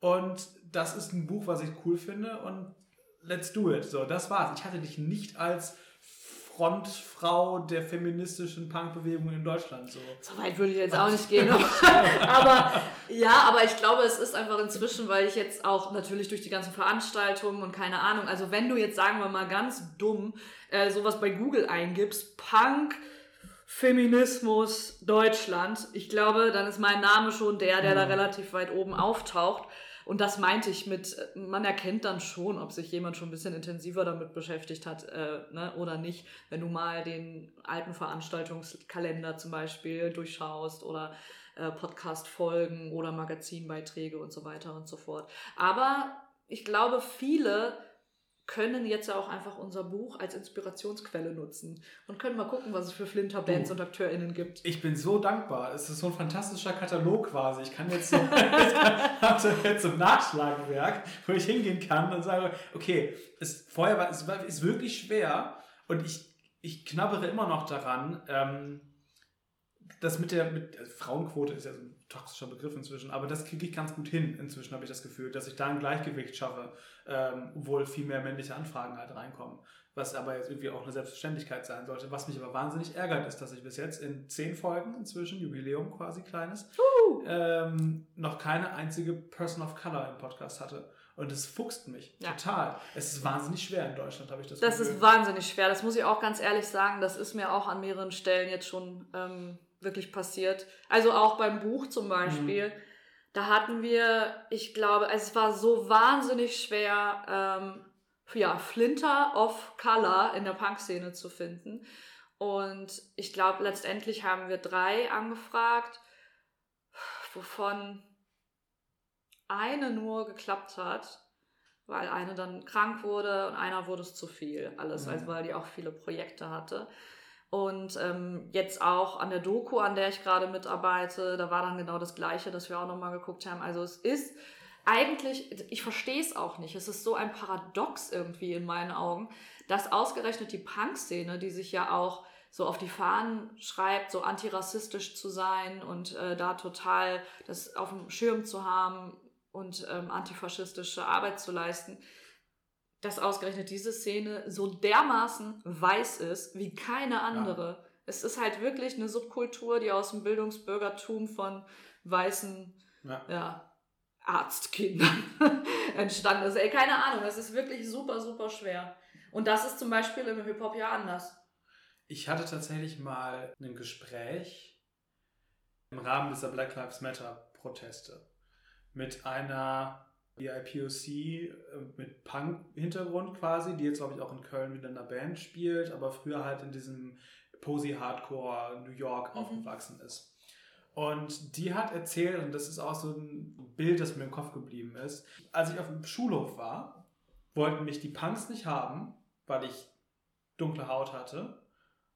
Und das ist ein Buch, was ich cool finde und let's do it. So, das war's. Ich hatte dich nicht als Frontfrau der feministischen Punkbewegung in Deutschland. So, so weit würde ich jetzt auch nicht gehen. aber ja, aber ich glaube, es ist einfach inzwischen, weil ich jetzt auch natürlich durch die ganzen Veranstaltungen und keine Ahnung, also wenn du jetzt sagen wir mal ganz dumm äh, sowas bei Google eingibst, Punk Feminismus Deutschland. Ich glaube, dann ist mein Name schon der, der mhm. da relativ weit oben auftaucht. Und das meinte ich mit, man erkennt dann schon, ob sich jemand schon ein bisschen intensiver damit beschäftigt hat äh, ne, oder nicht, wenn du mal den alten Veranstaltungskalender zum Beispiel durchschaust oder äh, Podcast-Folgen oder Magazinbeiträge und so weiter und so fort. Aber ich glaube, viele können jetzt auch einfach unser Buch als Inspirationsquelle nutzen und können mal gucken, was es für Flinter-Bands und AkteurInnen gibt. Ich bin so dankbar. Es ist so ein fantastischer Katalog quasi. Ich kann jetzt so, jetzt so ein Nachschlagewerk, wo ich hingehen kann und sage, okay, es, vorher war es ist wirklich schwer und ich, ich knabbere immer noch daran, ähm, das mit der mit, also Frauenquote ist ja so ein toxischer Begriff inzwischen, aber das kriege ich ganz gut hin inzwischen, habe ich das Gefühl, dass ich da ein Gleichgewicht schaffe, ähm, obwohl viel mehr männliche Anfragen halt reinkommen. Was aber jetzt irgendwie auch eine Selbstverständlichkeit sein sollte. Was mich aber wahnsinnig ärgert, ist, dass ich bis jetzt in zehn Folgen inzwischen, Jubiläum quasi kleines, uh. ähm, noch keine einzige Person of Color im Podcast hatte. Und es fuchst mich ja. total. Es ist wahnsinnig schwer in Deutschland, habe ich das Das Gefühl. ist wahnsinnig schwer. Das muss ich auch ganz ehrlich sagen. Das ist mir auch an mehreren Stellen jetzt schon ähm, wirklich passiert. Also auch beim Buch zum Beispiel. Mhm. Da hatten wir, ich glaube, es war so wahnsinnig schwer, ähm, ja, Flinter of Color in der Punk-Szene zu finden. Und ich glaube, letztendlich haben wir drei angefragt, wovon eine nur geklappt hat, weil eine dann krank wurde und einer wurde es zu viel. Alles, mhm. also weil die auch viele Projekte hatte. Und ähm, jetzt auch an der Doku, an der ich gerade mitarbeite, da war dann genau das Gleiche, dass wir auch nochmal geguckt haben. Also es ist eigentlich, ich verstehe es auch nicht. Es ist so ein Paradox irgendwie in meinen Augen, dass ausgerechnet die Punk-Szene, die sich ja auch so auf die Fahnen schreibt, so antirassistisch zu sein und äh, da total das auf dem Schirm zu haben und ähm, antifaschistische Arbeit zu leisten, dass ausgerechnet diese Szene so dermaßen weiß ist wie keine andere. Ja. Es ist halt wirklich eine Subkultur, die aus dem Bildungsbürgertum von weißen ja. Ja, Arztkindern entstanden ist. Ey, keine Ahnung, es ist wirklich super, super schwer. Und das ist zum Beispiel im Hip-Hop ja anders. Ich hatte tatsächlich mal ein Gespräch im Rahmen dieser Black Lives Matter Proteste mit einer die IPOC äh, mit Punk-Hintergrund quasi, die jetzt, glaube ich, auch in Köln wieder in einer Band spielt, aber früher halt in diesem Posy-Hardcore New York mhm. aufgewachsen ist. Und die hat erzählt, und das ist auch so ein Bild, das mir im Kopf geblieben ist, als ich auf dem Schulhof war, wollten mich die Punks nicht haben, weil ich dunkle Haut hatte.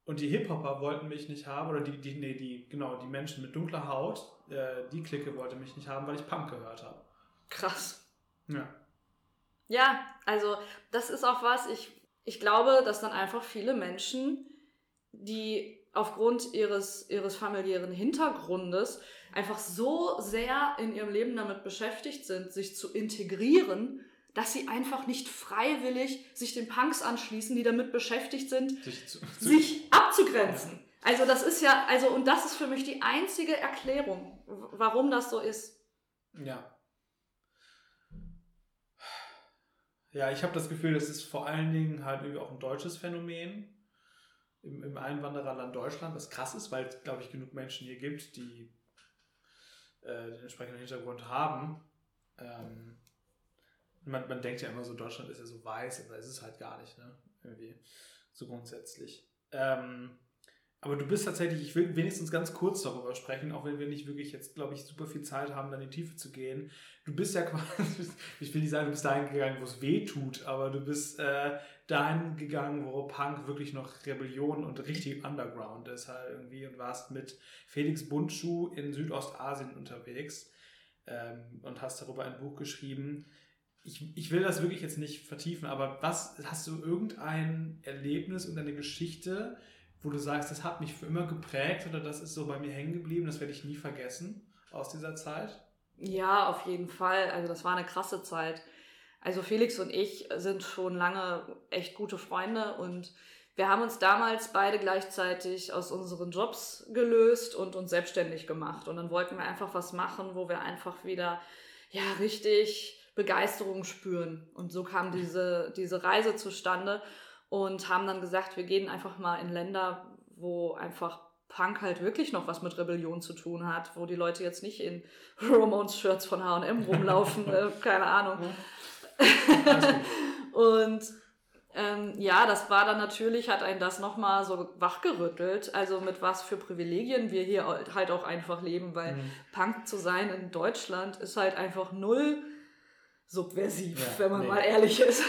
Und die Hip-Hopper wollten mich nicht haben, oder die, die, nee, die, genau, die Menschen mit dunkler Haut, äh, die Clique wollte mich nicht haben, weil ich Punk gehört habe. Krass. Ja. Ja, also das ist auch was, ich, ich glaube, dass dann einfach viele Menschen, die aufgrund ihres, ihres familiären Hintergrundes einfach so sehr in ihrem Leben damit beschäftigt sind, sich zu integrieren, dass sie einfach nicht freiwillig sich den Punks anschließen, die damit beschäftigt sind, sich, zu, sich abzugrenzen. Also das ist ja, also und das ist für mich die einzige Erklärung, warum das so ist. Ja, Ja, ich habe das Gefühl, das ist vor allen Dingen halt irgendwie auch ein deutsches Phänomen im, im Einwandererland Deutschland, was krass ist, weil es, glaube ich, genug Menschen hier gibt, die äh, den entsprechenden Hintergrund haben. Ähm, man, man denkt ja immer so, Deutschland ist ja so weiß, aber es ist halt gar nicht, ne? Irgendwie so grundsätzlich. Ähm, aber du bist tatsächlich, ich will wenigstens ganz kurz darüber sprechen, auch wenn wir nicht wirklich jetzt, glaube ich, super viel Zeit haben, dann in die Tiefe zu gehen. Du bist ja quasi, ich will nicht sagen, du bist dahin gegangen, wo es weh tut, aber du bist äh, dahin gegangen, wo Punk wirklich noch Rebellion und richtig Underground ist halt irgendwie und warst mit Felix Bundschuh in Südostasien unterwegs ähm, und hast darüber ein Buch geschrieben. Ich, ich will das wirklich jetzt nicht vertiefen, aber was, hast du irgendein Erlebnis, irgendeine Geschichte, wo du sagst, das hat mich für immer geprägt oder das ist so bei mir hängen geblieben, das werde ich nie vergessen aus dieser Zeit? Ja, auf jeden Fall. Also das war eine krasse Zeit. Also Felix und ich sind schon lange echt gute Freunde und wir haben uns damals beide gleichzeitig aus unseren Jobs gelöst und uns selbstständig gemacht. Und dann wollten wir einfach was machen, wo wir einfach wieder, ja, richtig Begeisterung spüren. Und so kam diese, diese Reise zustande und haben dann gesagt, wir gehen einfach mal in Länder, wo einfach Punk halt wirklich noch was mit Rebellion zu tun hat, wo die Leute jetzt nicht in Ramones-Shirts von H&M rumlaufen, äh, keine Ahnung. und ähm, ja, das war dann natürlich, hat einen das nochmal so wachgerüttelt, also mit was für Privilegien wir hier halt auch einfach leben, weil mhm. Punk zu sein in Deutschland ist halt einfach null subversiv, ja, wenn man nee. mal ehrlich ist.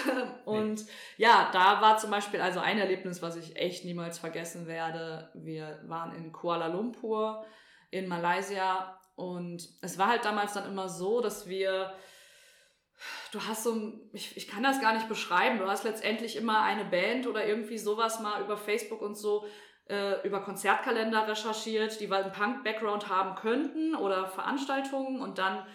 Und nee. ja, da war zum Beispiel also ein Erlebnis, was ich echt niemals vergessen werde. Wir waren in Kuala Lumpur in Malaysia und es war halt damals dann immer so, dass wir du hast so ein, ich, ich kann das gar nicht beschreiben, du hast letztendlich immer eine Band oder irgendwie sowas mal über Facebook und so äh, über Konzertkalender recherchiert, die einen Punk-Background haben könnten oder Veranstaltungen und dann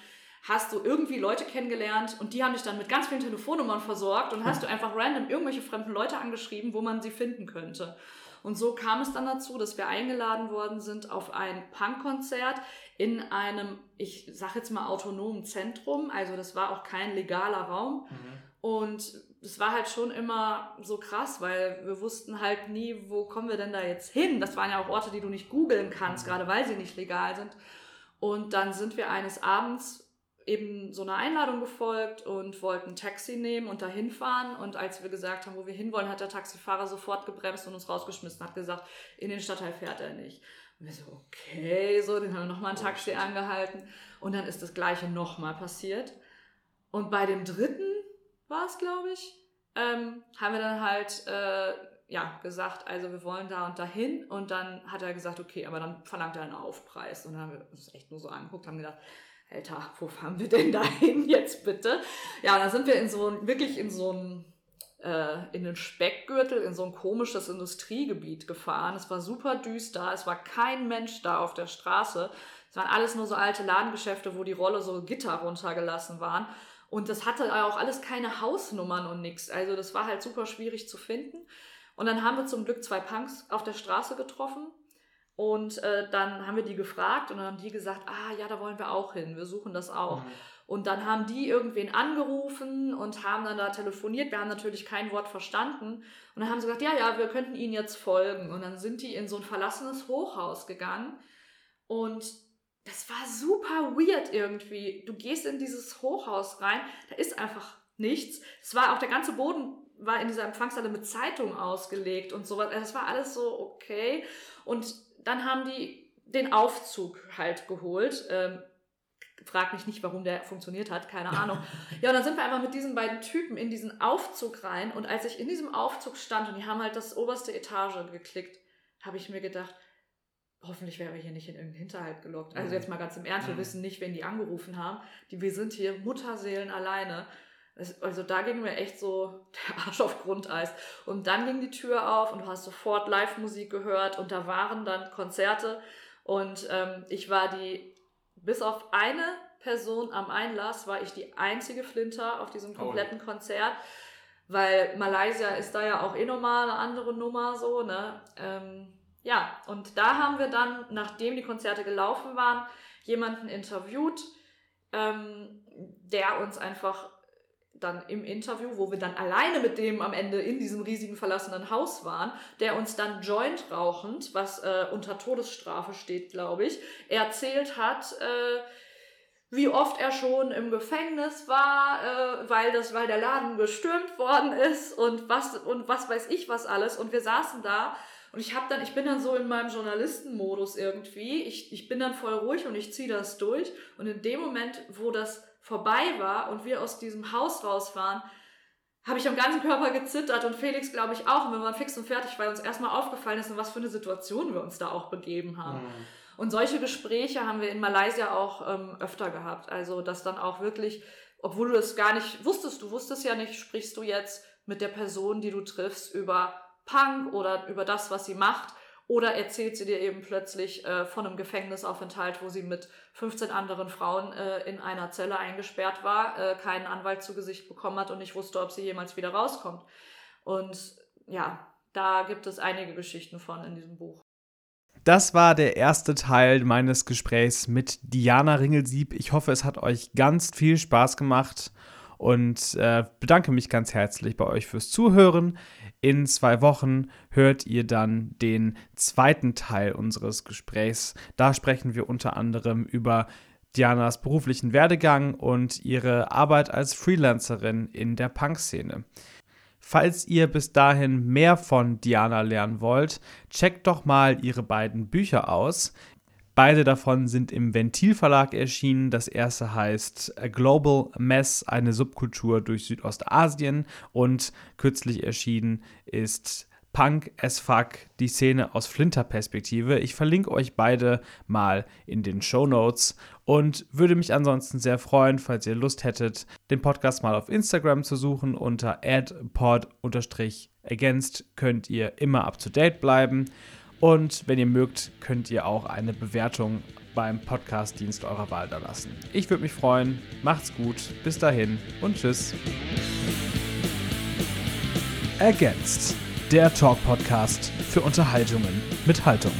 hast du irgendwie Leute kennengelernt und die haben dich dann mit ganz vielen Telefonnummern versorgt und hast du einfach random irgendwelche fremden Leute angeschrieben, wo man sie finden könnte. Und so kam es dann dazu, dass wir eingeladen worden sind auf ein Punkkonzert in einem, ich sag jetzt mal, autonomen Zentrum. Also das war auch kein legaler Raum. Mhm. Und es war halt schon immer so krass, weil wir wussten halt nie, wo kommen wir denn da jetzt hin. Das waren ja auch Orte, die du nicht googeln kannst, mhm. gerade weil sie nicht legal sind. Und dann sind wir eines Abends eben so einer Einladung gefolgt und wollten ein Taxi nehmen und dahin fahren. Und als wir gesagt haben, wo wir hinwollen, hat der Taxifahrer sofort gebremst und uns rausgeschmissen, hat gesagt, in den Stadtteil fährt er nicht. Und wir so, okay, so, den haben wir nochmal ein Taxi angehalten. Und dann ist das Gleiche nochmal passiert. Und bei dem dritten war es, glaube ich, ähm, haben wir dann halt, äh, ja, gesagt, also wir wollen da und dahin. Und dann hat er gesagt, okay, aber dann verlangt er einen Aufpreis. Und dann haben wir uns echt nur so angeguckt, haben gedacht, Alter, wo fahren wir denn dahin jetzt bitte? Ja, da sind wir in so wirklich in so ein äh, in den Speckgürtel in so ein komisches Industriegebiet gefahren. Es war super düster, es war kein Mensch da auf der Straße. Es waren alles nur so alte Ladengeschäfte, wo die Rolle so Gitter runtergelassen waren. Und das hatte auch alles keine Hausnummern und nichts. Also das war halt super schwierig zu finden. Und dann haben wir zum Glück zwei Punks auf der Straße getroffen. Und äh, dann haben wir die gefragt und dann haben die gesagt, ah ja, da wollen wir auch hin, wir suchen das auch. Mhm. Und dann haben die irgendwen angerufen und haben dann da telefoniert. Wir haben natürlich kein Wort verstanden. Und dann haben sie gesagt, ja, ja, wir könnten ihnen jetzt folgen. Und dann sind die in so ein verlassenes Hochhaus gegangen. Und das war super weird irgendwie. Du gehst in dieses Hochhaus rein, da ist einfach nichts. Es war auch der ganze Boden war in dieser Empfangshalle mit Zeitung ausgelegt und sowas. Das war alles so okay. Und dann haben die den Aufzug halt geholt. Ähm, Frag mich nicht, warum der funktioniert hat, keine Ahnung. Ja, und dann sind wir einfach mit diesen beiden Typen in diesen Aufzug rein. Und als ich in diesem Aufzug stand und die haben halt das oberste Etage geklickt, habe ich mir gedacht, hoffentlich wären wir hier nicht in irgendeinen Hinterhalt gelockt. Also mhm. jetzt mal ganz im Ernst, wir mhm. wissen nicht, wen die angerufen haben. Die, wir sind hier Mutterseelen alleine. Also da ging mir echt so der Arsch auf Grundeis. Und dann ging die Tür auf und du hast sofort Live-Musik gehört und da waren dann Konzerte. Und ähm, ich war die bis auf eine Person am Einlass war ich die einzige Flinter auf diesem kompletten oh. Konzert, weil Malaysia ist da ja auch eh nochmal eine andere Nummer so, ne? Ähm, ja, und da haben wir dann, nachdem die Konzerte gelaufen waren, jemanden interviewt, ähm, der uns einfach dann im Interview, wo wir dann alleine mit dem am Ende in diesem riesigen verlassenen Haus waren, der uns dann joint rauchend, was äh, unter Todesstrafe steht, glaube ich, erzählt hat, äh, wie oft er schon im Gefängnis war, äh, weil das, weil der Laden gestürmt worden ist und was und was weiß ich was alles. Und wir saßen da und ich habe dann, ich bin dann so in meinem Journalistenmodus irgendwie. Ich, ich bin dann voll ruhig und ich ziehe das durch. Und in dem Moment, wo das vorbei war und wir aus diesem Haus raus waren, habe ich am ganzen Körper gezittert und Felix, glaube ich, auch. Und wir waren fix und fertig, weil uns erstmal aufgefallen ist, in was für eine Situation wir uns da auch begeben haben. Mhm. Und solche Gespräche haben wir in Malaysia auch ähm, öfter gehabt. Also, dass dann auch wirklich, obwohl du das gar nicht wusstest, du wusstest ja nicht, sprichst du jetzt mit der Person, die du triffst, über Punk oder über das, was sie macht. Oder erzählt sie dir eben plötzlich äh, von einem Gefängnisaufenthalt, wo sie mit 15 anderen Frauen äh, in einer Zelle eingesperrt war, äh, keinen Anwalt zu Gesicht bekommen hat und nicht wusste, ob sie jemals wieder rauskommt. Und ja, da gibt es einige Geschichten von in diesem Buch. Das war der erste Teil meines Gesprächs mit Diana Ringelsieb. Ich hoffe, es hat euch ganz viel Spaß gemacht und äh, bedanke mich ganz herzlich bei euch fürs Zuhören. In zwei Wochen hört ihr dann den zweiten Teil unseres Gesprächs. Da sprechen wir unter anderem über Dianas beruflichen Werdegang und ihre Arbeit als Freelancerin in der Punk-Szene. Falls ihr bis dahin mehr von Diana lernen wollt, checkt doch mal ihre beiden Bücher aus. Beide davon sind im Ventilverlag erschienen. Das erste heißt A Global Mess, eine Subkultur durch Südostasien und kürzlich erschienen ist Punk as Fuck, die Szene aus Flinter-Perspektive. Ich verlinke euch beide mal in den Show Notes und würde mich ansonsten sehr freuen, falls ihr Lust hättet, den Podcast mal auf Instagram zu suchen. Unter adpod-against könnt ihr immer up to date bleiben. Und wenn ihr mögt, könnt ihr auch eine Bewertung beim Podcast-Dienst eurer Wahl da lassen. Ich würde mich freuen. Macht's gut. Bis dahin und tschüss. Ergänzt. Der Talk-Podcast für Unterhaltungen mit Haltung.